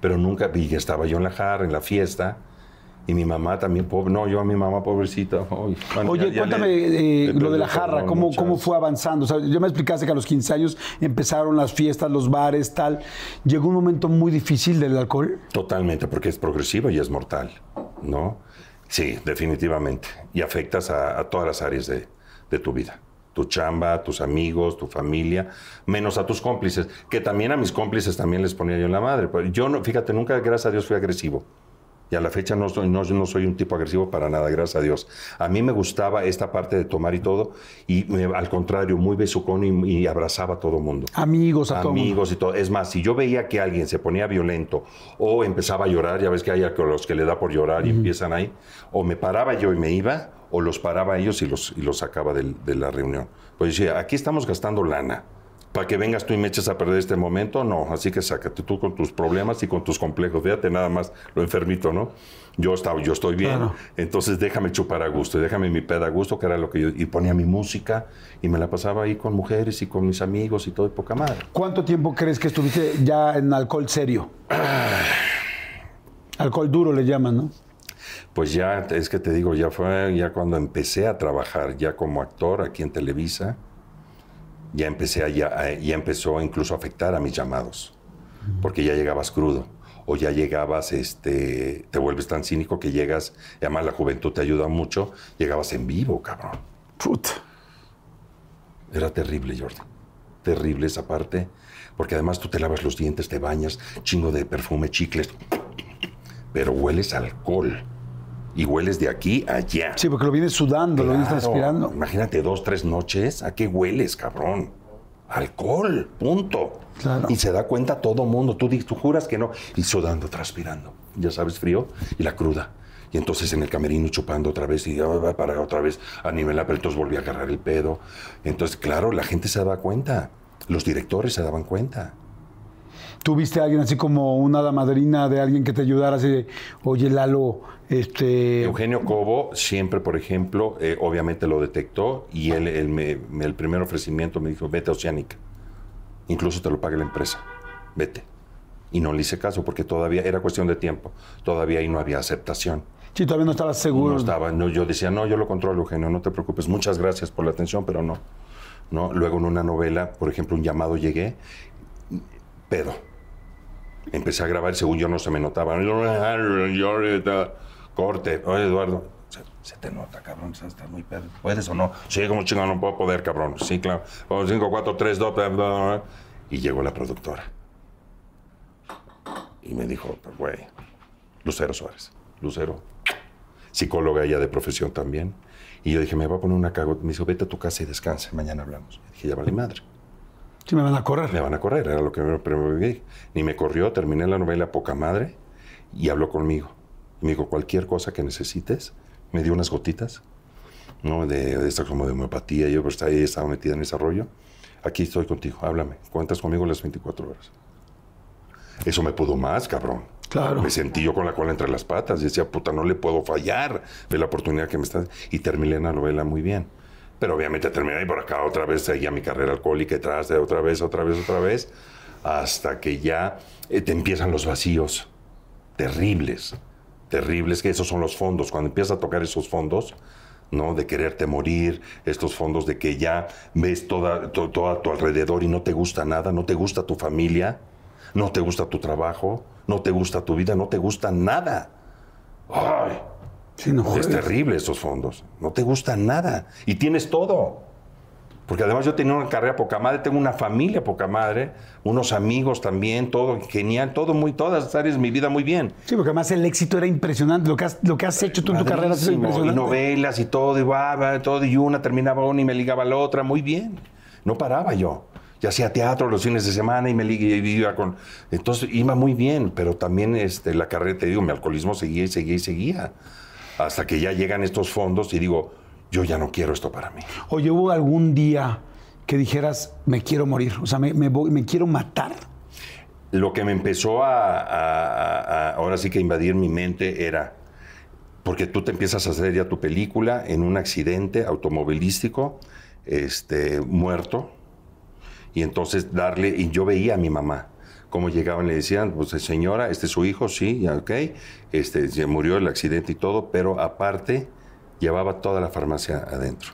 Pero nunca vi que estaba yo en la jarra, en la fiesta. Y mi mamá también, pobre. No, yo a mi mamá, pobrecita. bueno, Oye, ya- ya cuéntame le- eh, le lo de la jarra, ¿cómo, muchas. cómo fue avanzando. O sea, ya me explicaste que a los 15 años empezaron las fiestas, los bares, tal. Llegó un momento muy difícil del alcohol. Totalmente, porque es progresivo y es mortal, ¿no? Sí, definitivamente. Y afectas a, a todas las áreas de, de tu vida. Tu chamba, tus amigos, tu familia, menos a tus cómplices, que también a mis cómplices también les ponía yo en la madre. Pero yo, no, fíjate, nunca, gracias a Dios, fui agresivo. Y a la fecha no soy, no, no soy un tipo agresivo para nada, gracias a Dios. A mí me gustaba esta parte de tomar y todo, y me- al contrario, muy besucón y, y abrazaba a todo mundo Amigos, a todo mundo. amigos y todo. Es más, si yo veía que alguien se ponía violento o empezaba a llorar, ya ves que hay a los que le da por llorar y empiezan ahí, o me paraba yo y me iba, o los paraba ellos y los, y los sacaba del- de la reunión. Pues decía, aquí estamos gastando lana. Para que vengas tú y me eches a perder este momento, no. Así que sácate tú con tus problemas y con tus complejos. Fíjate nada más lo enfermito, ¿no? Yo, estaba, yo estoy bien, Claro. entonces déjame chupar a gusto, y déjame mi peda a gusto, que era lo que yo... Y ponía mi música y me la pasaba ahí con mujeres y con mis amigos y todo de poca madre. ¿Cuánto tiempo crees que estuviste ya en alcohol serio? Alcohol duro le llaman, ¿no? Pues ya, es que te digo, ya fue ya cuando empecé a trabajar ya como actor aquí en Televisa, ya empecé a, ya, a- ya empezó incluso a afectar a mis llamados, porque ya llegabas crudo o ya llegabas, este, te vuelves tan cínico que llegas, y además la juventud te ayuda mucho, llegabas en vivo, cabrón. Puta. Era terrible, Jordi. terrible esa parte, porque además tú te lavas los dientes, te bañas, chingo de perfume, chicles, pero hueles alcohol. Y hueles de aquí a allá. Sí, porque lo vienes sudando, lo vienes transpirando. Imagínate dos, tres noches. ¿A qué hueles, cabrón? Alcohol, punto. Claro. Y se da cuenta todo mundo. Tú, tú juras que no. Y sudando, transpirando. Ya sabes, frío. Y la cruda. Y entonces en el camerino chupando otra vez y para otra vez a nivelar, pero entonces volví a agarrar el pedo. Entonces, claro, la gente se daba cuenta. Los directores se daban cuenta. ¿Tú viste a alguien así como una hada madrina de alguien que te ayudara así de, oye, Lalo, este... Eugenio Cobo siempre, por ejemplo, eh, obviamente lo detectó y él, él me- me- el primer ofrecimiento me dijo, vete a Oceánica. Incluso te lo paga la empresa. Vete. Y no le hice caso porque todavía era cuestión de tiempo. Todavía ahí no había aceptación. Sí, todavía no estabas seguro. No estaba, no, yo decía, no, yo lo controlo, Eugenio, no te preocupes. Muchas gracias por la atención, pero no. no. Luego en una novela, por ejemplo, un llamado llegué, pedo. Empecé a grabar, según yo no se me notaba. Corte. Oye, Eduardo, se, te nota, cabrón, estás muy pedo. ¿Puedes o no? Sí, como chingado, no puedo poder, cabrón. Sí, claro. 5, 4, 3, 2, bla, bla, bla. Y llegó la productora. Y me dijo, güey, Lucero Suárez. Lucero, psicóloga ella de profesión también. Y yo dije, me va a poner una cago. Me dijo, vete a tu casa y descansa, mañana hablamos. Y dije, ya vale madre. Sí, me van a correr. Me van a correr, era lo que me prevé. Ni me corrió, terminé la novela poca madre y habló conmigo. Me dijo, cualquier cosa que necesites, me dio unas gotitas, ¿no? De, de esta como de homeopatía, yo pues, ahí estaba metida en ese rollo. Aquí estoy contigo, háblame, cuentas conmigo las 24 horas. Eso me pudo más, cabrón. Claro. Me sentí yo con la cola entre las patas. Y decía, puta, no le puedo fallar de la oportunidad que me está... Y terminé la novela muy bien. Pero obviamente terminé y por acá otra vez seguía mi carrera alcohólica y tras de otra vez, otra vez, otra vez, hasta que ya eh, te empiezan los vacíos terribles, terribles, que esos son los fondos. Cuando empiezas a tocar esos fondos, ¿no? De quererte morir, estos fondos de que ya ves toda, to- todo a tu alrededor y no te gusta nada, no te gusta tu familia, no te gusta tu trabajo, no te gusta tu vida, no te gusta nada. Ay, Sí, no es terrible estos fondos. No te gusta nada. Y tienes todo. Porque además yo tenía una carrera poca madre, tengo una familia poca madre, unos amigos también, todo genial, todo muy, todas las áreas de mi vida muy bien. Sí, porque además el éxito era impresionante. Lo que has, lo que has hecho tú en tu carrera ha sido impresionante. Y novelas y todo, y va, va, todo, y una terminaba una y me ligaba a la otra, muy bien. No paraba yo. Ya hacía teatro los fines de semana y me y iba con. Entonces iba muy bien, pero también este, la carrera, te digo, mi alcoholismo seguía y seguía y seguía. Hasta que ya llegan estos fondos y digo, yo ya no quiero esto para mí. Oye, ¿hubo algún día que dijeras, me quiero morir? O sea, me, me quiero matar. Lo que me empezó a- a- ahora sí que invadir mi mente era, porque tú te empiezas a hacer ya tu película en un accidente automovilístico, este, muerto, y entonces darle, y yo veía a mi mamá, cómo llegaban, le decían, pues señora, este es su hijo, sí, ya, ok, este, se murió el accidente y todo, pero aparte llevaba toda la farmacia adentro.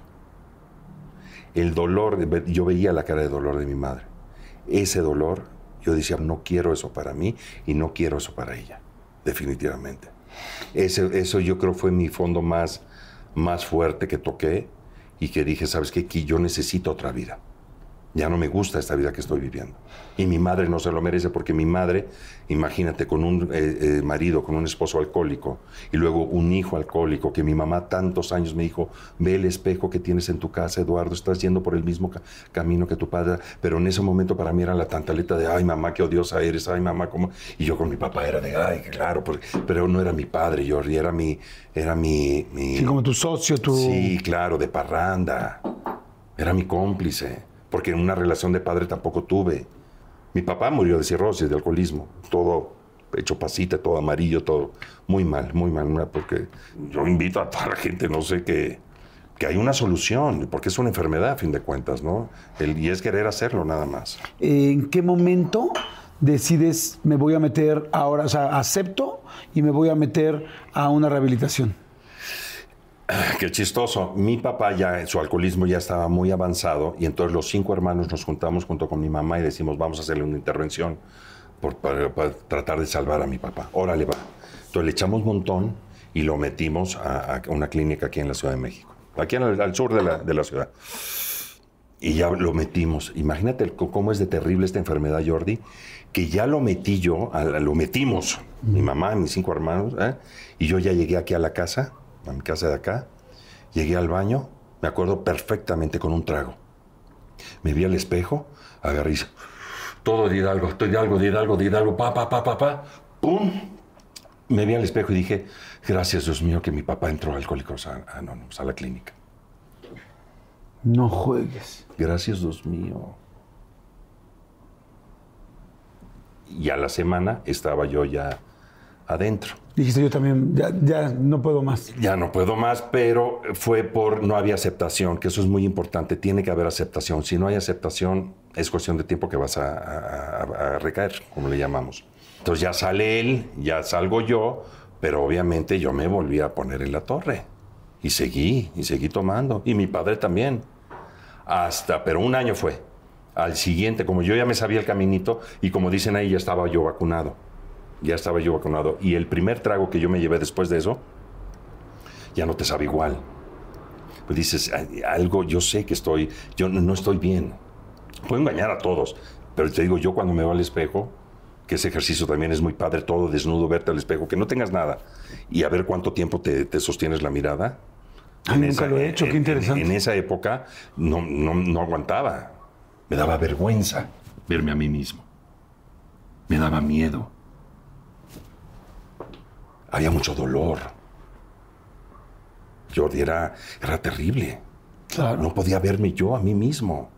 El dolor, yo veía la cara de dolor de mi madre. Ese dolor, yo decía, no quiero eso para mí y no quiero eso para ella, definitivamente. Ese- eso yo creo fue mi fondo más, más fuerte que toqué y que dije, ¿sabes qué? Que yo necesito otra vida. Ya no me gusta esta vida que estoy viviendo. Y mi madre no se lo merece porque mi madre, imagínate, con un eh, eh, marido, con un esposo alcohólico y luego un hijo alcohólico, que mi mamá tantos años me dijo, ve el espejo que tienes en tu casa, Eduardo, estás yendo por el mismo ca- camino que tu padre. Pero en ese momento para mí era la tantaleta de, ay mamá, qué odiosa eres, ay mamá, ¿cómo? Y yo con mi papá era de, ay, claro, porque- pero no era mi padre, Jordi, era mi... Era mi, mi- Sí, como tu socio, tu... Sí, claro, de parranda. Era mi cómplice, porque en una relación de padre tampoco tuve. Mi papá murió de cirrosis, de alcoholismo, todo hecho pasita, todo amarillo, todo muy mal, muy mal, porque yo invito a toda la gente, no sé, que, que hay una solución, porque es una enfermedad a fin de cuentas, ¿no? Y es querer hacerlo nada más. ¿En qué momento decides, me voy a meter ahora, o sea, acepto y me voy a meter a una rehabilitación? Qué chistoso. Mi papá ya, su alcoholismo ya estaba muy avanzado y entonces los cinco hermanos nos juntamos junto con mi mamá y decimos, vamos a hacerle una intervención por- para, tratar de salvar a mi papá. Órale, va. Entonces le echamos montón y lo metimos a, una clínica aquí en la Ciudad de México, aquí en el- al sur de la, de la ciudad. y ya lo metimos. Imagínate cómo es de terrible esta enfermedad, Jordi, que ya lo metí yo, lo metimos, mi mamá, mis cinco hermanos, ¿eh? y yo ya llegué aquí a la casa, a mi casa de acá, llegué al baño, me acuerdo perfectamente con un trago. Me vi al espejo, agarré todo de algo, de algo, de algo, de algo, pa, pa, pa, pa, pa, pum. Me vi al espejo y dije, gracias Dios mío que mi papá entró a Alcohólicos Anónimos, a la clínica. No juegues. Gracias Dios mío. Y a la semana estaba yo ya adentro. Dijiste yo también, ya, ya, no puedo más. Ya no puedo más, pero fue por no había aceptación, que eso es muy importante, tiene que haber aceptación. Si no hay aceptación, es cuestión de tiempo que vas a, recaer, como le llamamos. Entonces ya sale él, ya salgo yo, pero obviamente yo me volví a poner en la torre. Y seguí, y seguí tomando. Y mi padre también. Hasta, pero un año fue. Al siguiente, como yo ya me sabía el caminito, y como dicen ahí, ya estaba yo vacunado. Ya estaba yo vacunado. Y el primer trago que yo me llevé después de eso, ya no te sabe igual. Pues dices, algo, yo sé que estoy, yo no estoy bien. Puedo engañar a todos, pero te digo, yo cuando me veo al espejo, que ese ejercicio también es muy padre, todo desnudo, verte al espejo, que no tengas nada y a ver cuánto tiempo te, sostienes la mirada. Ay, nunca lo he hecho, qué interesante. En, esa época no, no, no aguantaba. Me daba vergüenza verme a mí mismo. Me daba miedo. Había mucho dolor. Jordi era, era terrible. Claro. No podía verme yo a mí mismo.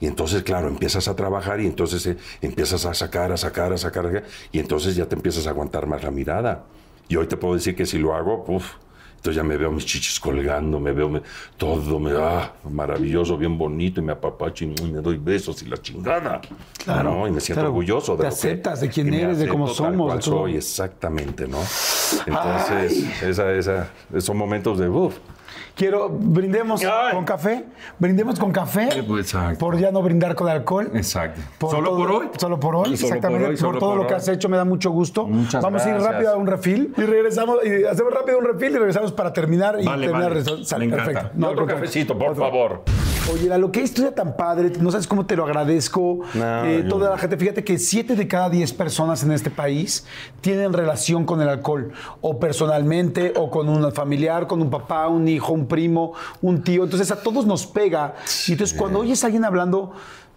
Y entonces, claro, empiezas a trabajar y entonces eh, empiezas a sacar, a sacar, a sacar, y entonces ya te empiezas a aguantar más la mirada. Y hoy te puedo decir que si lo hago, uff, entonces ya me veo mis chichis colgando, me veo todo, me ah, maravilloso, bien bonito, y me apapacho y me doy besos y la chingada. Claro. Y me siento orgulloso de Te aceptas de quién eres, de cómo somos. Tal soy, exactamente, ¿no? Entonces, esa, esa, son momentos de uff. Quiero, brindemos con café, brindemos con café, pues, por ya no brindar con alcohol. Exacto. solo por hoy. Solo por hoy, exactamente. Por, todo lo que has hecho, me da mucho gusto. Muchas Vamos a ir rápido a un refil y regresamos, y hacemos rápido un refil y regresamos para terminar y terminar. Vale. perfecto. No, otro cafecito, por favor. Oye, lo que historia tan padre, no sabes cómo te lo agradezco. Eh, toda la gente, fíjate que 7 de cada 10 personas en este país tienen relación con el alcohol, o personalmente, o con un familiar, con un papá, un hijo, un primo, un tío. Entonces a todos nos pega. Y entonces cuando oyes a alguien hablando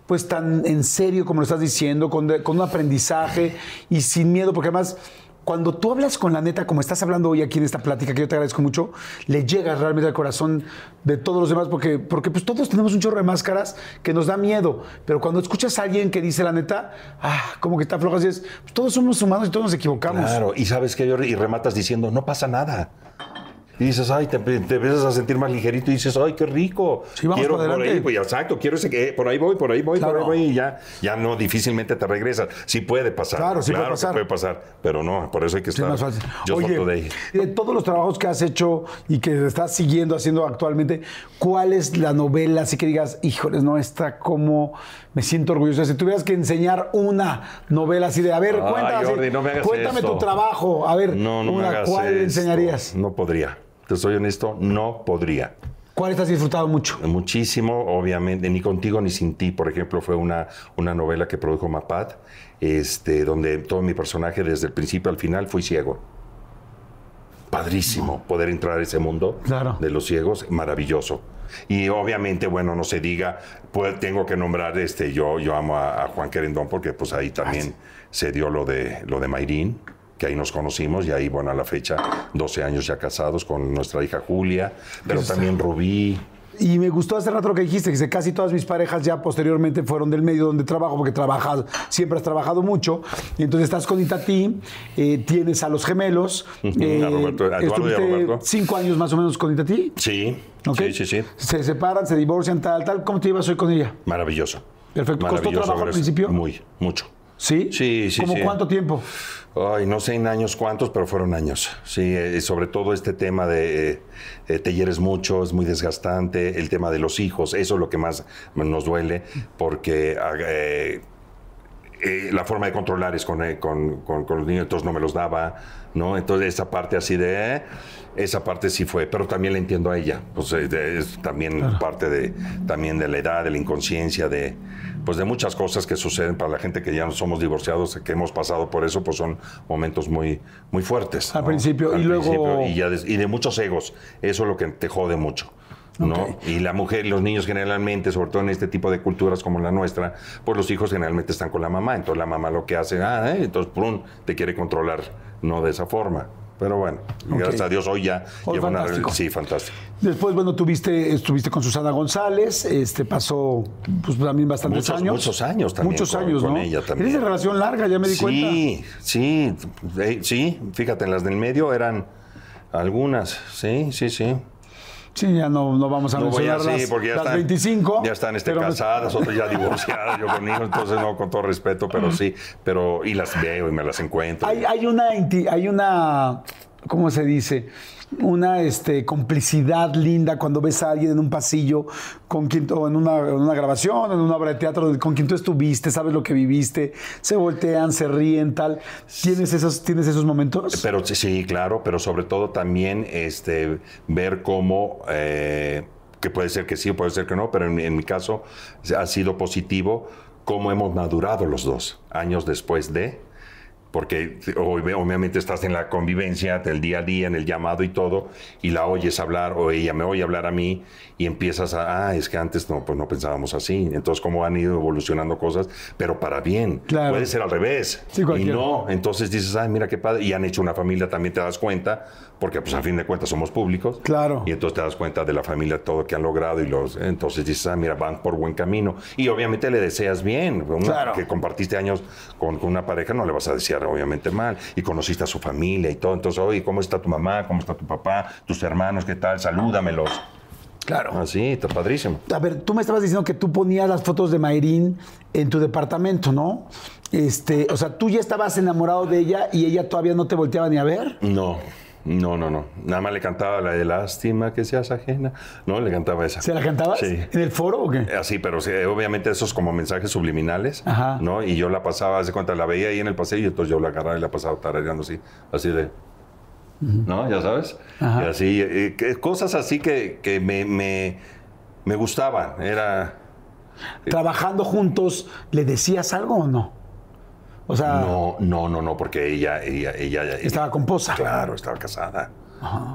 pues tan en serio como lo estás diciendo, con, con un aprendizaje y sin miedo, porque además cuando tú hablas con la neta, como estás hablando hoy aquí en esta plática, que yo te agradezco mucho, le llega realmente al corazón de todos los demás, porque, porque pues todos tenemos un chorro de máscaras que nos da miedo, pero cuando escuchas a alguien que dice la neta, ah, como que está flojo, así es, pues todos somos humanos y todos nos equivocamos. Claro, y sabes que y rematas diciendo, no pasa nada y dices, ay, te, empiezas a sentir más ligerito y dices, ay, qué rico. Sí, vamos quiero por, ahí, pues, exacto, quiero ese que por ahí voy, por ahí voy, por ahí voy y ya, ya no difícilmente te regresas. Sí puede pasar. Claro, sí puede pasar. puede pasar, pero no, por eso hay que estar. Sí, fácil. Oye, de todos los trabajos que has hecho y que estás siguiendo haciendo actualmente, ¿cuál es la novela así que digas, híjoles, no está como me siento orgulloso. Si tuvieras que enseñar una novela así de, a ver, cuéntame, tu trabajo, a ver, no, no una, ¿cuál enseñarías? No podría te soy honesto, no podría. ¿Cuál has disfrutado mucho? Muchísimo, obviamente, ni contigo ni sin ti, por ejemplo, fue una, una novela que produjo Mapat, este, donde todo mi personaje desde el principio al final fui ciego. Padrísimo poder entrar a ese mundo de los ciegos, maravilloso. Y obviamente, bueno, no se diga, pues tengo que nombrar, este, yo, yo amo a, Juan Querendón porque pues ahí también se dio lo de, lo de Mayrín que ahí nos conocimos y ahí, bueno, a la fecha, 12 años ya casados con nuestra hija Julia, pero también Rubí. Y me gustó hace rato lo que dijiste, que casi todas mis parejas ya posteriormente fueron del medio donde trabajo, porque trabajas, siempre has trabajado mucho. Y entonces estás con Itatí, eh, tienes a los gemelos. Eh, a Roberto, a Roberto. cinco años más o menos con Itatí. Sí, sí, sí, sí. Se separan, se divorcian, tal, tal. ¿Cómo te llevas hoy con ella? Maravilloso. Perfecto. ¿Costó trabajo al principio? Muy, mucho. ¿Sí? Sí, sí, ¿Cómo cuánto tiempo? Ay, no sé en años cuántos, pero fueron años. Sí, eh, sobre todo este tema de eh, te hieres mucho, es muy desgastante, el tema de los hijos, eso es lo que más nos duele, porque ah, eh, eh, la forma de controlar es con, con, con, con los niños, entonces no me los daba, ¿no? Entonces esa parte así de... esa parte sí fue, pero también la entiendo a ella. Pues eh, es también parte de, también de la edad, de la inconsciencia, de, pues de muchas cosas que suceden para la gente que ya no somos divorciados, que hemos pasado por eso, pues son momentos muy, muy fuertes. Al ¿no? principio, Al y luego- y, ya des- y de muchos egos. Eso es lo que te jode mucho. ¿no? Y la mujer, los niños generalmente, sobre todo en este tipo de culturas como la nuestra, pues los hijos generalmente están con la mamá. Entonces la mamá lo que hace, ah, eh, entonces prum, te quiere controlar, no de esa forma. Pero bueno, gracias a Dios hoy ya Hoy llevo una fantástico. sí, fantástico. Después, bueno, tuviste, estuviste con Susana González, este pasó pues también bastantes Muchos- años. muchos años también Muchos con- años, con ¿no? ella también. Eres de relación larga, ya me di cuenta. Sí, sí, eh, sí, fíjate, en las del medio eran algunas, sí, sí, sí. Sí, ya no, no vamos a No voy mencionar las, porque ya las están, 25. ya están este, casadas, otras ya divorciadas, yo con hijos, entonces no, con todo respeto, pero sí, pero y las veo y me las encuentro. Hay, hay una, hay una, ¿cómo se dice? Una este, complicidad linda cuando ves a alguien en un pasillo con quien, o en una, en una grabación, en una obra de teatro, con quien tú estuviste, sabes lo que viviste, se voltean, se ríen, tal. ¿Tienes esos, ¿tienes esos momentos? Pero sí, claro, pero sobre todo también este, ver cómo, eh, que puede ser que sí, puede ser que no, pero en, en mi caso ha sido positivo, cómo hemos madurado los dos años después de, porque ob- obviamente estás en la convivencia del día a día, en el llamado y todo, y la oyes hablar, o ella me oye hablar a mí, y empiezas a, ah, es que antes no, pues no pensábamos así. Entonces, cómo han ido evolucionando cosas, pero para bien. Claro. Puede ser al revés. Sí, y no, entonces dices, ay, mira qué padre. Y han hecho una familia, también te das cuenta, porque pues a fin de cuentas somos públicos. Claro. Y entonces te das cuenta de la familia, todo que han logrado y los... Entonces dices, ah, mira, van por buen camino. Y obviamente le deseas bien. Una Claro. Que compartiste años con, con una pareja, no le vas a desear obviamente mal. Y conociste a su familia y todo. Entonces, oye, ¿cómo está tu mamá? ¿Cómo está tu papá? ¿Tus hermanos? ¿Qué tal? Salúdamelos. Claro. Así, está padrísimo. A ver, tú me estabas diciendo que tú ponías las fotos de Mayrín en tu departamento, ¿no? Este, o sea, tú ya estabas enamorado de ella y ella todavía no te volteaba ni a ver. No, no, no, no. Nada más le cantaba la de lástima que seas ajena. No, le cantaba esa. ¿Se la cantabas? Sí. ¿En el foro o qué? Así, pero sí, obviamente esos como mensajes subliminales, Ajá. ¿no? Y yo la pasaba, hace cuenta, la veía ahí en el paseo y entonces yo la agarraba y la pasaba tarareando así, así de... ¿No? Ya sabes. Ajá. Y así, eh, que- cosas así que, que me, me, me gustaban. Era... Trabajando juntos, ¿le decías algo o no? O sea, No, no, no, no, porque ella, ella, ella... estaba con posa. Claro, estaba casada.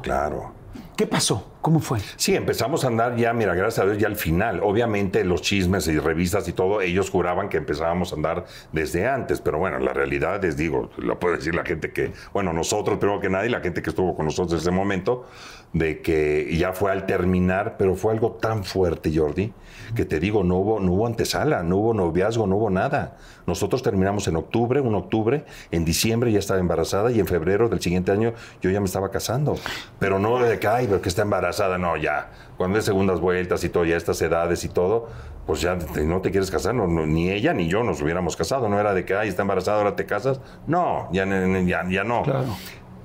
Claro. ¿Qué pasó? ¿Cómo fue? Sí, empezamos a andar ya, mira, gracias a Dios, ya al final. Obviamente los chismes y revistas y todo, ellos juraban que empezábamos a andar desde antes, pero bueno, la realidad es, digo, lo puede decir la gente que, bueno, nosotros primero que nadie, la gente que estuvo con nosotros en ese momento, de que ya fue al terminar, pero fue algo tan fuerte, Jordi, que te digo, no hubo, no hubo antesala, no hubo noviazgo, no hubo nada. Nosotros terminamos en octubre, un octubre, en diciembre ya estaba embarazada y en febrero del siguiente año yo ya me estaba casando. Pero no de que, ay, pero que está embarazada, no, ya. Cuando es segundas vueltas y todo, ya estas edades y todo, pues ya te- no te quieres casar, no, no, ni ella ni yo nos hubiéramos casado. No era de que, ay, está embarazada, ahora te casas. No, ya, ya, ya no. Claro.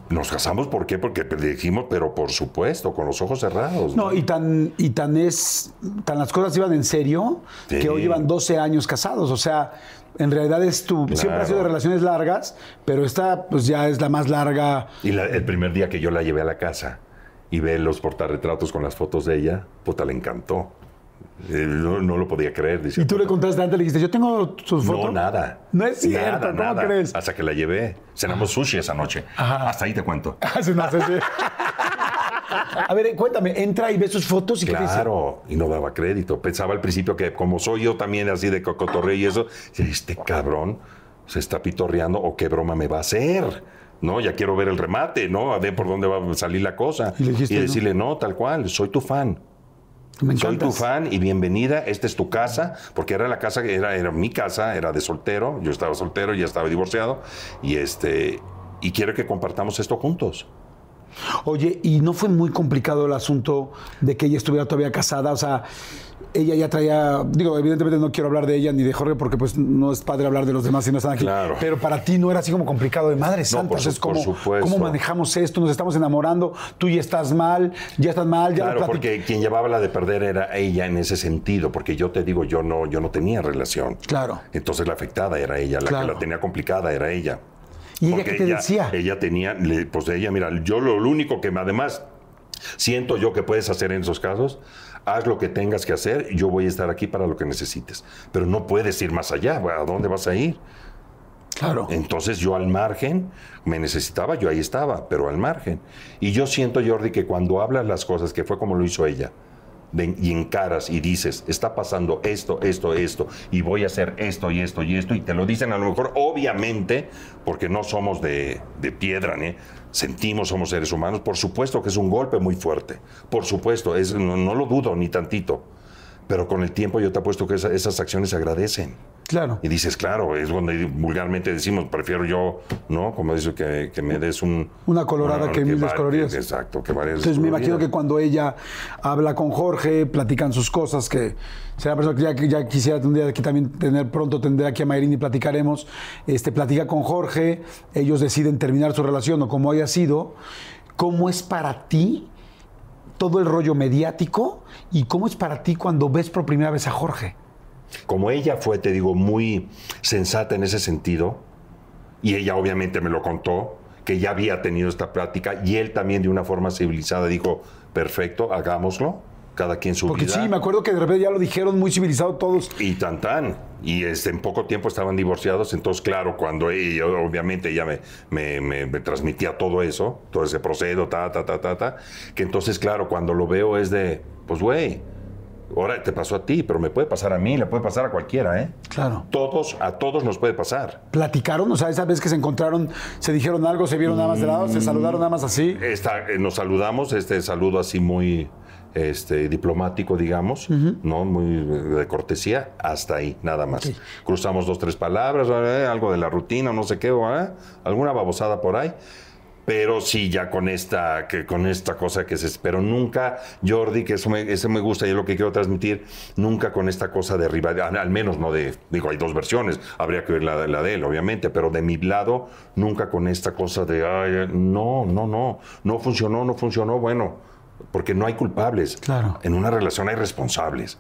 Nos casamos, ¿por qué? Porque dijimos, pero por supuesto, con los ojos cerrados. No, y tan, y tan es, tan las cosas iban en serio Sí. que hoy llevan 12 años casados. O sea, en realidad es tu, siempre ha sido de relaciones largas, pero esta pues ya es la más larga. Y la- el primer día que yo la llevé a la casa y ve los portarretratos con las fotos de ella, puta, le encantó. Eh, no, no lo podía creer. dice, Y tú le contaste antes, le dijiste, yo tengo sus No, fotos. nada. No es cierto, Nada, ¿cómo nada. crees? Hasta que la llevé. Cenamos sushi esa noche. Ajá. Hasta ahí te cuento. Sesión. A ver, cuéntame, entra y ve sus fotos y qué dice. Claro, y no daba crédito. Pensaba al principio que como soy yo también así de cocotorreo y eso, este cabrón se está pitorreando o qué broma me va a hacer. No, ya quiero ver el remate, ¿no? A ver por dónde va a salir la cosa. Y decirle, no, tal cual, soy tu fan. Me Soy tu fan y bienvenida. Esta es tu casa, porque era la casa, era, era mi casa, era de soltero. Yo estaba soltero, ya estaba divorciado. Y este y quiero que compartamos esto juntos. Oye, ¿y no fue muy complicado el asunto de que ella estuviera todavía casada? O sea, ella ya traía, digo, evidentemente no quiero hablar de ella ni de Jorge porque pues no es padre hablar de los demás si no están aquí. Claro. Pero para ti no era así como complicado de madre santa. su- es como, por supuesto. ¿cómo manejamos esto? Nos estamos enamorando, tú ya estás mal, ya estás mal, ya Claro, porque quien llevaba la de perder era ella en ese sentido, porque yo te digo, yo no, yo no tenía relación. Claro. Entonces la afectada era ella, la Claro. que la tenía complicada era ella. ¿Y ella Porque qué te decía? Ella tenía, pues ella, mira, yo lo, lo único que me- además siento yo que puedes hacer en esos casos, haz lo que tengas que hacer, yo voy a estar aquí para lo que necesites. Pero no puedes ir más allá, ¿a dónde vas a ir? Claro. Entonces yo al margen, me necesitaba, yo ahí estaba, pero al margen. Y yo siento, Jordi, que cuando hablas las cosas, que fue como lo hizo ella, de- y encaras y dices, está pasando esto, esto, esto, y voy a hacer esto y esto y esto, y te lo dicen a lo mejor, obviamente, porque no somos de, de piedra, ¿eh? Sentimos, somos seres humanos, por supuesto que es un golpe muy fuerte, por supuesto, es, no, no lo dudo ni tantito, pero con el tiempo yo te apuesto que esa- esas acciones se agradecen. Claro. Y dices, claro, es donde vulgarmente decimos, prefiero yo, ¿no? Como dice, que, que me des un... Una colorada que mil va- descoloridas. Exacto, que varias Entonces me imagino que cuando ella habla con Jorge, platican sus cosas, que será persona que ya, que ya quisiera un día aquí también tener pronto, tendré aquí a Mayrin y platicaremos, este, platica con Jorge, ellos deciden terminar su relación o como haya sido, ¿cómo es para ti todo el rollo mediático y cómo es para ti cuando ves por primera vez a Jorge? Como ella fue, te digo, muy sensata en ese sentido, y ella obviamente me lo contó, que ya había tenido esta plática, y él también de una forma civilizada dijo, perfecto, hagámoslo, cada quien su Porque vida. sí, me acuerdo que de repente ya lo dijeron muy civilizado todos. Y tan tan. Y este, en poco tiempo estaban divorciados. Entonces, claro, cuando ella, obviamente, ella me, me- me- me transmitía todo eso, todo ese proceso, ta, ta, ta, ta, ta, que entonces, claro, cuando lo veo es de, pues, güey, ahora te pasó a ti, pero me puede pasar a mí, le puede pasar a cualquiera, ¿eh? Claro. Todos, a todos nos puede pasar. ¿Platicaron? O sea, esa vez que se encontraron, se dijeron algo, se vieron nada más de lado, se saludaron nada más así. Esta, eh, nos saludamos, este saludo así muy este, diplomático, digamos, ¿no? Muy de cortesía, hasta ahí, nada más. Cruzamos dos, tres palabras, eh, algo de la rutina, no sé qué, ¿eh? alguna babosada por ahí. Pero sí, ya con esta, que, con esta cosa que se... Pero nunca, Jordi, que eso me, eso me gusta y es lo que quiero transmitir, nunca con esta cosa de rivalidad, al, al menos no de... Digo, hay dos versiones, habría que ver la, la de él, obviamente, pero de mi lado, nunca con esta cosa de, ay, no, no, no, no funcionó, no funcionó, bueno, porque no hay culpables. Claro. En una relación hay responsables.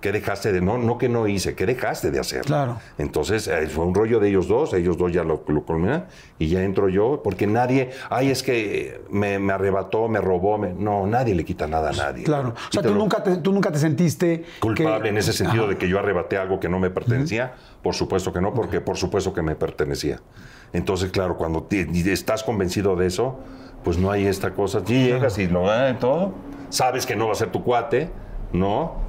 ¿Qué dejaste de no? No que no hice, ¿qué dejaste de hacer? Claro. Entonces eh, fue un rollo de ellos dos, ellos dos ya lo, lo culminan y ya entro yo, porque nadie, ay, es que me, me arrebató, me robó, me- no, nadie le quita nada a nadie. Claro. O sea, tú Quítalo. nunca, te, tú nunca te sentiste culpable que- en ese sentido Ajá. de que yo arrebaté algo que no me pertenecía, por supuesto que no, porque por supuesto que me pertenecía. Entonces, claro, cuando te- estás convencido de eso, pues no hay esta cosa, sí, llegas y lo y todo, sabes que no va a ser tu cuate, ¿no?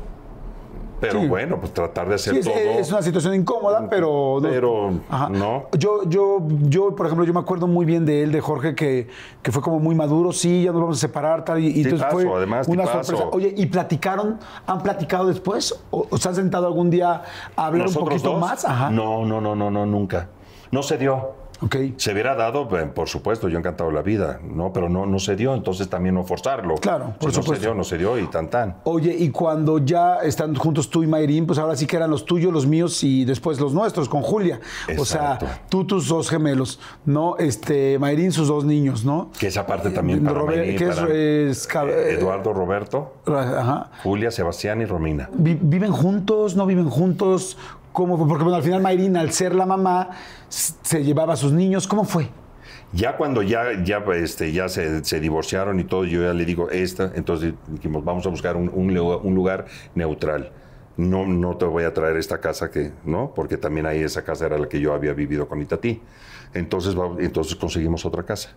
Pero Sí. bueno, pues tratar de hacer Sí, es, todo. es una situación incómoda, pero... Pero, no. Yo, yo, yo, por ejemplo, yo me acuerdo muy bien de él, de Jorge, que, que fue como muy maduro, sí, ya nos vamos a separar, tal, y, y entonces fue además, una sorpresa. Oye, ¿y platicaron, han platicado después? ¿O, o se han sentado algún día a hablar un ¿Nosotros poquito dos? más? Ajá. No, no, no, no, no, nunca. No se dio. Ok. Se hubiera dado, eh, por supuesto, yo encantado la vida, ¿no? Pero no, no se dio, entonces también no forzarlo. Claro, por Si No supuesto. se dio, no se dio y tan tan. Oye, y cuando ya están juntos tú y Mayrín, pues ahora sí que eran los tuyos, los míos y después los nuestros con Julia. O sea, Exacto. tú tus dos gemelos, ¿no? Este, Mayrín sus dos niños, ¿no? Que esa parte también para Robert- Mayrin, que es, para es cab- eh, Eduardo, Roberto, Ajá. Julia, Sebastián y Romina. Vi- ¿Viven juntos? ¿No viven juntos? ¿Cómo fue? Porque bueno, al final Mayrín, al ser la mamá, se llevaba a sus niños. ¿Cómo fue? Ya cuando ya, ya, este, ya se, se divorciaron y todo, yo ya le digo esta, entonces dijimos, vamos a buscar un, un un lugar neutral. No, no te voy a traer esta casa que, ¿no? Porque también ahí esa casa era la que yo había vivido con Itatí. Entonces, entonces conseguimos otra casa.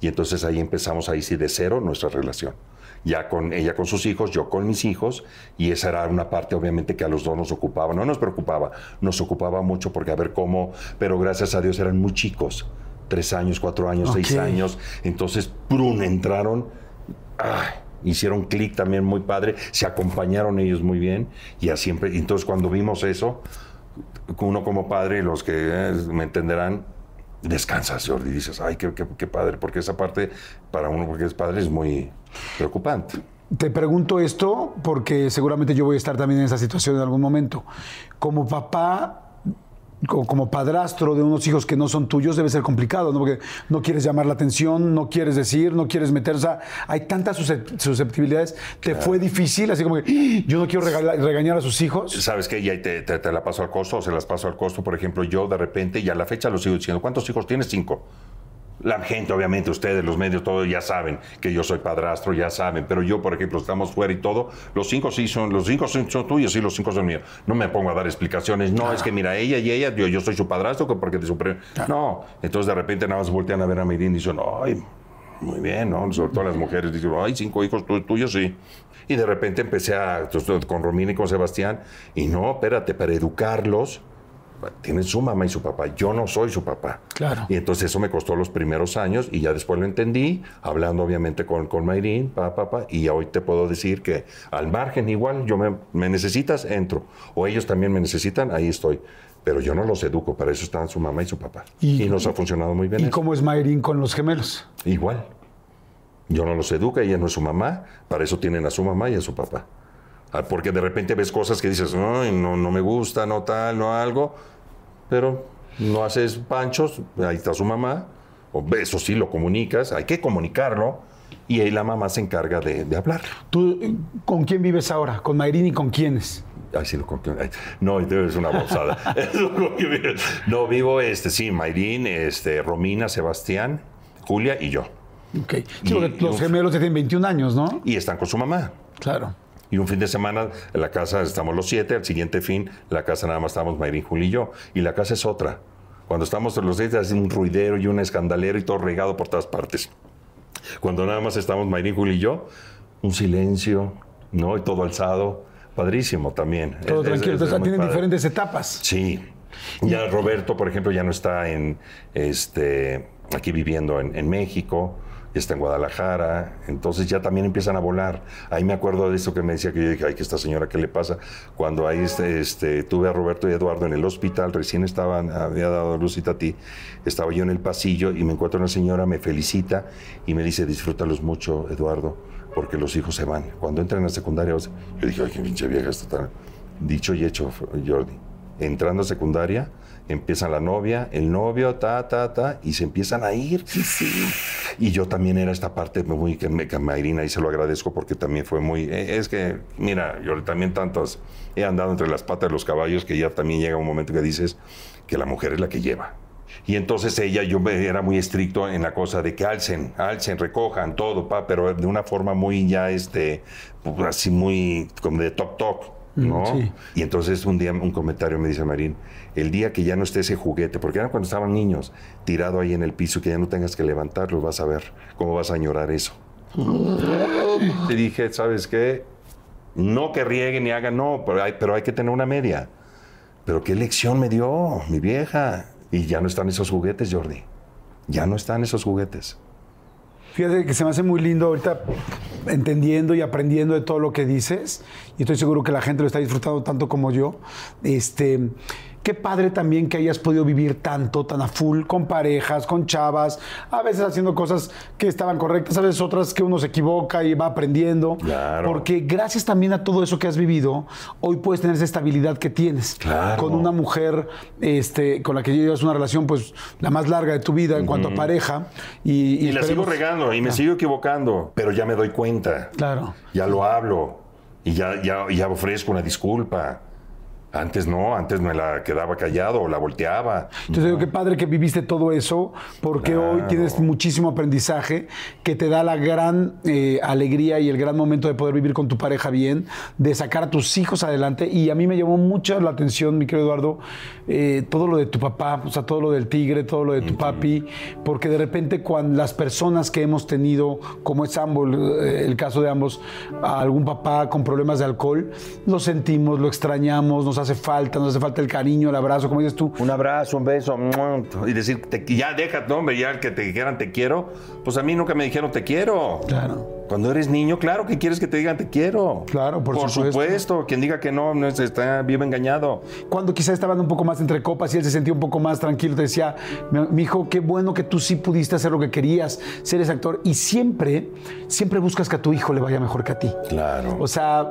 Y entonces ahí empezamos ahí sí de cero nuestra relación. Ya con ella con sus hijos, yo con mis hijos, y esa era una parte obviamente que a los dos nos ocupaba. No nos preocupaba, nos ocupaba mucho porque a ver cómo, pero gracias a Dios eran muy chicos, tres años, cuatro años, seis años. Entonces, prun, entraron, ay, hicieron clic también muy padre, se acompañaron ellos muy bien, y así siempre, entonces cuando vimos eso, uno como padre, los que eh, me entenderán, descansas, Jordi, y dices, ay, qué, qué- padre, porque esa parte para uno, porque es padre, es muy preocupante. te pregunto esto porque seguramente yo voy a estar también en esa situación en algún momento. Como papá, como padrastro de unos hijos que no son tuyos, debe ser complicado, ¿no? Porque no quieres llamar la atención, no quieres decir, no quieres meter, o sea, hay tantas suscep- susceptibilidades. ¿Te fue difícil? Así como que "Ah, yo no quiero regañar a sus hijos. ¿Sabes qué? Ya te, te- te la paso al costo o se las paso al costo. Por ejemplo, yo de repente, y a la fecha lo sigo diciendo, ¿cuántos hijos tienes? Cinco. La gente, obviamente, ustedes, los medios, todos ya saben que yo soy padrastro, ya saben. Pero yo, por ejemplo, estamos fuera y todo. Los cinco sí son, los cinco son, son tuyos y los cinco son míos. No me pongo a dar explicaciones. No, es que mira, ella y ella, yo, yo soy su padrastro porque de su pre- No. Entonces de repente nada más voltean a ver a Mayrin y dicen, ay, muy bien, ¿no? Sobre todo las mujeres dicen, ay, cinco hijos tu- tuyos, sí. Y de repente empecé a, con Romina y con Sebastián, y no, espérate, para educarlos, tienen su mamá y su papá. Yo no soy su papá. Claro. Y entonces eso me costó los primeros años y ya después lo entendí, hablando obviamente con, con Mayrín, pa, pa, pa, y hoy te puedo decir que al margen igual, yo me, me necesitas, entro. O ellos también me necesitan, ahí estoy. Pero yo no los educo, para eso están su mamá y su papá. Y- Y, nos ha funcionado muy bien. ¿Y eso. cómo es Mayrín con los gemelos? Igual. Yo no los educo, ella no es su mamá, para eso tienen a su mamá y a su papá. Ah, Porque de repente ves cosas que dices, Ay, no, no me gusta, no tal, no algo, pero no haces panchos, ahí está su mamá, o eso sí lo comunicas, hay que comunicarlo, y ahí la mamá se encarga de, de hablar. ¿Tú eh, con quién vives ahora? ¿Con Mayrín y con quiénes? Ay, sí, lo conté. Ay, No, es una bolsada. no, vivo, este, sí, Mayrín, este, Romina, Sebastián, Julia y yo. Ok. Sí, Y- los gemelos tienen 21 años, ¿no? Y están con su mamá. Claro. Y un fin de semana en la casa estamos los siete, al siguiente fin la casa nada más estamos Mayrín, Juli y yo. Y la casa es otra. Cuando estamos los siete hace un ruidero y un escandalero y todo regado por todas partes. Cuando nada más estamos Mayrín, Juli y yo, un silencio, ¿no? Y todo alzado. Padrísimo también. Todo Es- es- tranquilo. es Entonces muy tienen diferentes etapas. Sí. Ya Roberto, por ejemplo, ya no está en este aquí viviendo en, en México, está en Guadalajara, entonces ya también empiezan a volar. Ahí me acuerdo de esto que me decía que yo dije, ay, que esta señora, ¿qué le pasa? Cuando ahí este, este, tuve a Roberto y Eduardo en el hospital, recién estaban, había dado luz a ti, estaba yo en el pasillo y me encuentro una señora, me felicita y me dice, disfrútalos mucho, Eduardo, porque los hijos se van. Cuando entran a secundaria, yo dije, ay, qué pinche vieja está tan... Dicho y hecho, Jordi entrando a secundaria, empiezan la novia, el novio, ta, ta, ta, y se empiezan a ir. Y yo también era esta parte muy que me, que a Mayrina, y se lo agradezco porque también fue muy. eh, Es que, mira, yo también tantos. He andado entre las patas de los caballos que ya también llega un momento que dices que la mujer es la que lleva. Y entonces ella, yo me- era muy estricto en la cosa de que alcen, alcen, recojan todo, pa, pero de una forma muy ya, este, pues, así muy, como de toc toc, ¿no? sí. Y entonces un día un comentario me dice Marín, el día que ya no esté ese juguete, porque era cuando estaban niños, tirado ahí en el piso, que ya no tengas que levantarlo, vas a ver cómo vas a añorar eso. Le dije, ¿sabes qué? No que rieguen ni hagan, no, pero hay, pero hay que tener una media. Pero qué lección me dio mi vieja. Y ya no están esos juguetes, Jordi. Ya no están esos juguetes. Fíjate que se me hace muy lindo ahorita entendiendo y aprendiendo de todo lo que dices. Y estoy seguro que la gente lo está disfrutando tanto como yo. Este, qué padre también que hayas podido vivir tanto, tan a full, con parejas, con chavas, a veces haciendo cosas que estaban correctas, a veces otras que uno se equivoca y va aprendiendo. Claro. Porque gracias también a todo eso que has vivido, hoy puedes tener esa estabilidad que tienes. Claro. Con una mujer este, con la que llevas una relación, pues, la más larga de tu vida en cuanto a pareja. Y, Y, la sigo regando y me sigo equivocando, pero ya me doy cuenta. Claro. Ya lo hablo y ya, ya, ya ofrezco una disculpa. Antes no, antes me la quedaba callado o la volteaba. Entonces digo, qué padre que viviste todo eso, porque hoy tienes muchísimo aprendizaje que te da la gran eh, alegría y el gran momento de poder vivir con tu pareja bien, de sacar a tus hijos adelante. Y a mí me llamó mucho la atención, mi querido Eduardo, eh, todo lo de tu papá, o sea, todo lo del tigre, todo lo de tu papi, porque de repente cuando las personas que hemos tenido, como es ambos, el caso de ambos, a algún papá con problemas de alcohol, lo sentimos, lo extrañamos, nos hace falta, nos hace falta el cariño, el abrazo, como dices tú. Un abrazo, un beso, y decir, te- ya déjate, hombre, ya que te dijeran te quiero, pues a mí nunca me dijeron te quiero. Claro. Cuando eres niño, claro que quieres que te digan te quiero. Claro, por Por supuesto. supuesto. Quien diga que no, no es- está vive engañado. Cuando quizás estaban un poco más entre copas y él se sentía un poco más tranquilo, te decía, mi, hijo, qué bueno que tú sí pudiste hacer lo que querías, ser ese actor. Y siempre, siempre buscas que a tu hijo le vaya mejor que a ti. Claro. O sea,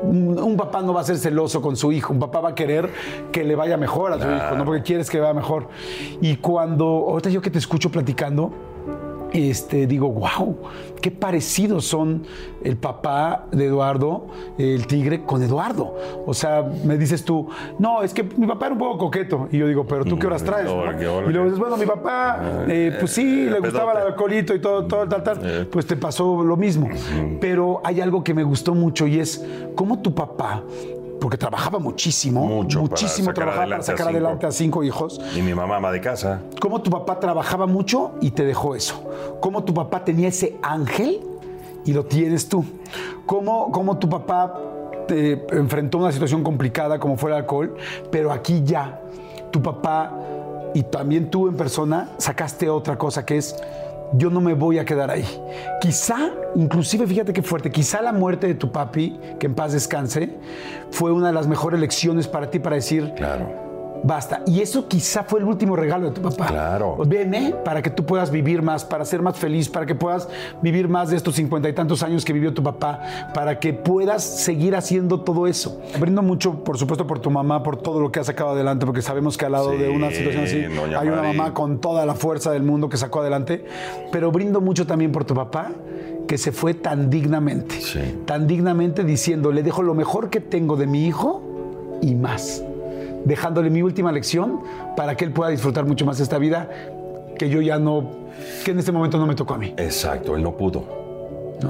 un, papá no va a ser celoso con su hijo, un papá va a querer que le vaya mejor a su hijo, no porque quieres que le vaya mejor. Y cuando, ahorita yo que te escucho platicando, este, digo, wow, qué parecidos son el papá de Eduardo, el tigre, con Eduardo. O sea, me dices tú, no, es que mi papá era un poco coqueto. Y yo digo, pero tú qué horas traes. no?" Hola, qué hola, Y luego dices, bueno, mi papá, eh, pues sí, le gustaba pedote. el alcoholito y todo, todo tal, tal. Pues te pasó lo mismo. Pero hay algo que me gustó mucho y es cómo tu papá, porque trabajaba muchísimo, Mucho muchísimo trabajaba para adelante a sacar cinco. adelante a cinco hijos Y mi mamá ama de casa. cómo tu papá trabajaba mucho y te dejó eso. Cómo tu papá tenía ese ángel y lo tienes tú. Cómo, cómo tu papá te enfrentó una situación complicada como fue el alcohol, pero aquí ya tu papá y también tú en persona sacaste otra cosa que es yo no me voy a quedar ahí. Quizá, inclusive fíjate qué fuerte, quizá la muerte de tu papi, que en paz descanse, fue una de las mejores lecciones para ti para decir, Claro. Basta. Y eso quizá fue el último regalo de tu papá. Claro. Vene para que tú puedas vivir más, para ser más feliz, para que puedas vivir más de estos cincuenta y tantos años que vivió tu papá, para que puedas seguir haciendo todo eso. Brindo mucho, por supuesto, por tu mamá, por todo lo que ha sacado adelante, porque sabemos que al lado Sí, de una situación así hay una mamá con toda la fuerza del mundo que sacó adelante. Pero brindo mucho también por tu papá que se fue tan dignamente, Sí. tan dignamente diciendo, le dejo lo mejor que tengo de mi hijo y más dejándole mi última lección para que él pueda disfrutar mucho más esta vida que yo ya no, que en este momento no me tocó a mí. Exacto, él no pudo.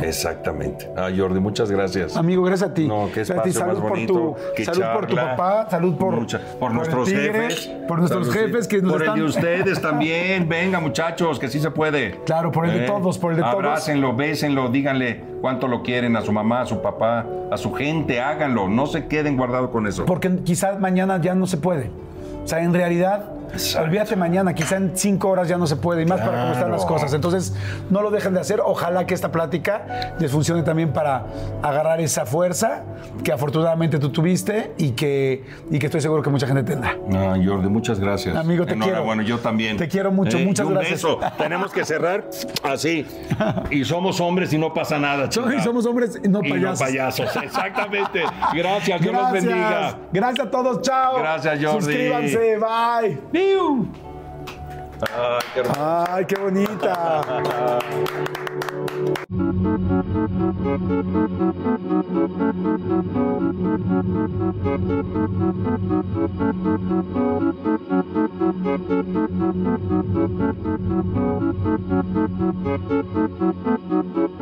Exactamente. Ah, Jordi, muchas gracias. Amigo, gracias a ti. No, qué Gracias a ti. espacio salud más por bonito, tu, qué salud por tu papá, salud por, Mucha- por, nuestros tigre, jefes. por nuestros Salud, jefes que nos Por están el de ustedes también. Venga, muchachos, que sí se puede. ¿Eh? Claro, por el de todos, por el de todos. Abrácenlo, bésenlo, díganle cuánto lo quieren a su mamá, a su papá, a su gente, háganlo. No se queden guardados con eso. porque quizás mañana ya no se puede. O sea, en realidad, Exacto. olvídate mañana, quizá en cinco horas ya no se puede, y más para cómo están las Claro. cosas. Entonces, no lo dejen de hacer. Ojalá que esta plática les funcione también para agarrar esa fuerza que afortunadamente tú tuviste y que, y que estoy seguro que mucha gente tendrá. No, Jordi, muchas gracias. Amigo, te quiero. Bueno, yo también. Te quiero mucho, muchas y un gracias. beso. Tenemos que cerrar así. Y somos hombres y no pasa nada, chingada. somos hombres y no Y no payasos. payasos, exactamente. Gracias, Dios los Gracias. bendiga. Gracias a todos. Chao. Gracias, Jordi. Suscríbanse. Bye. Brasil! Ai, que, Ai, que bonita!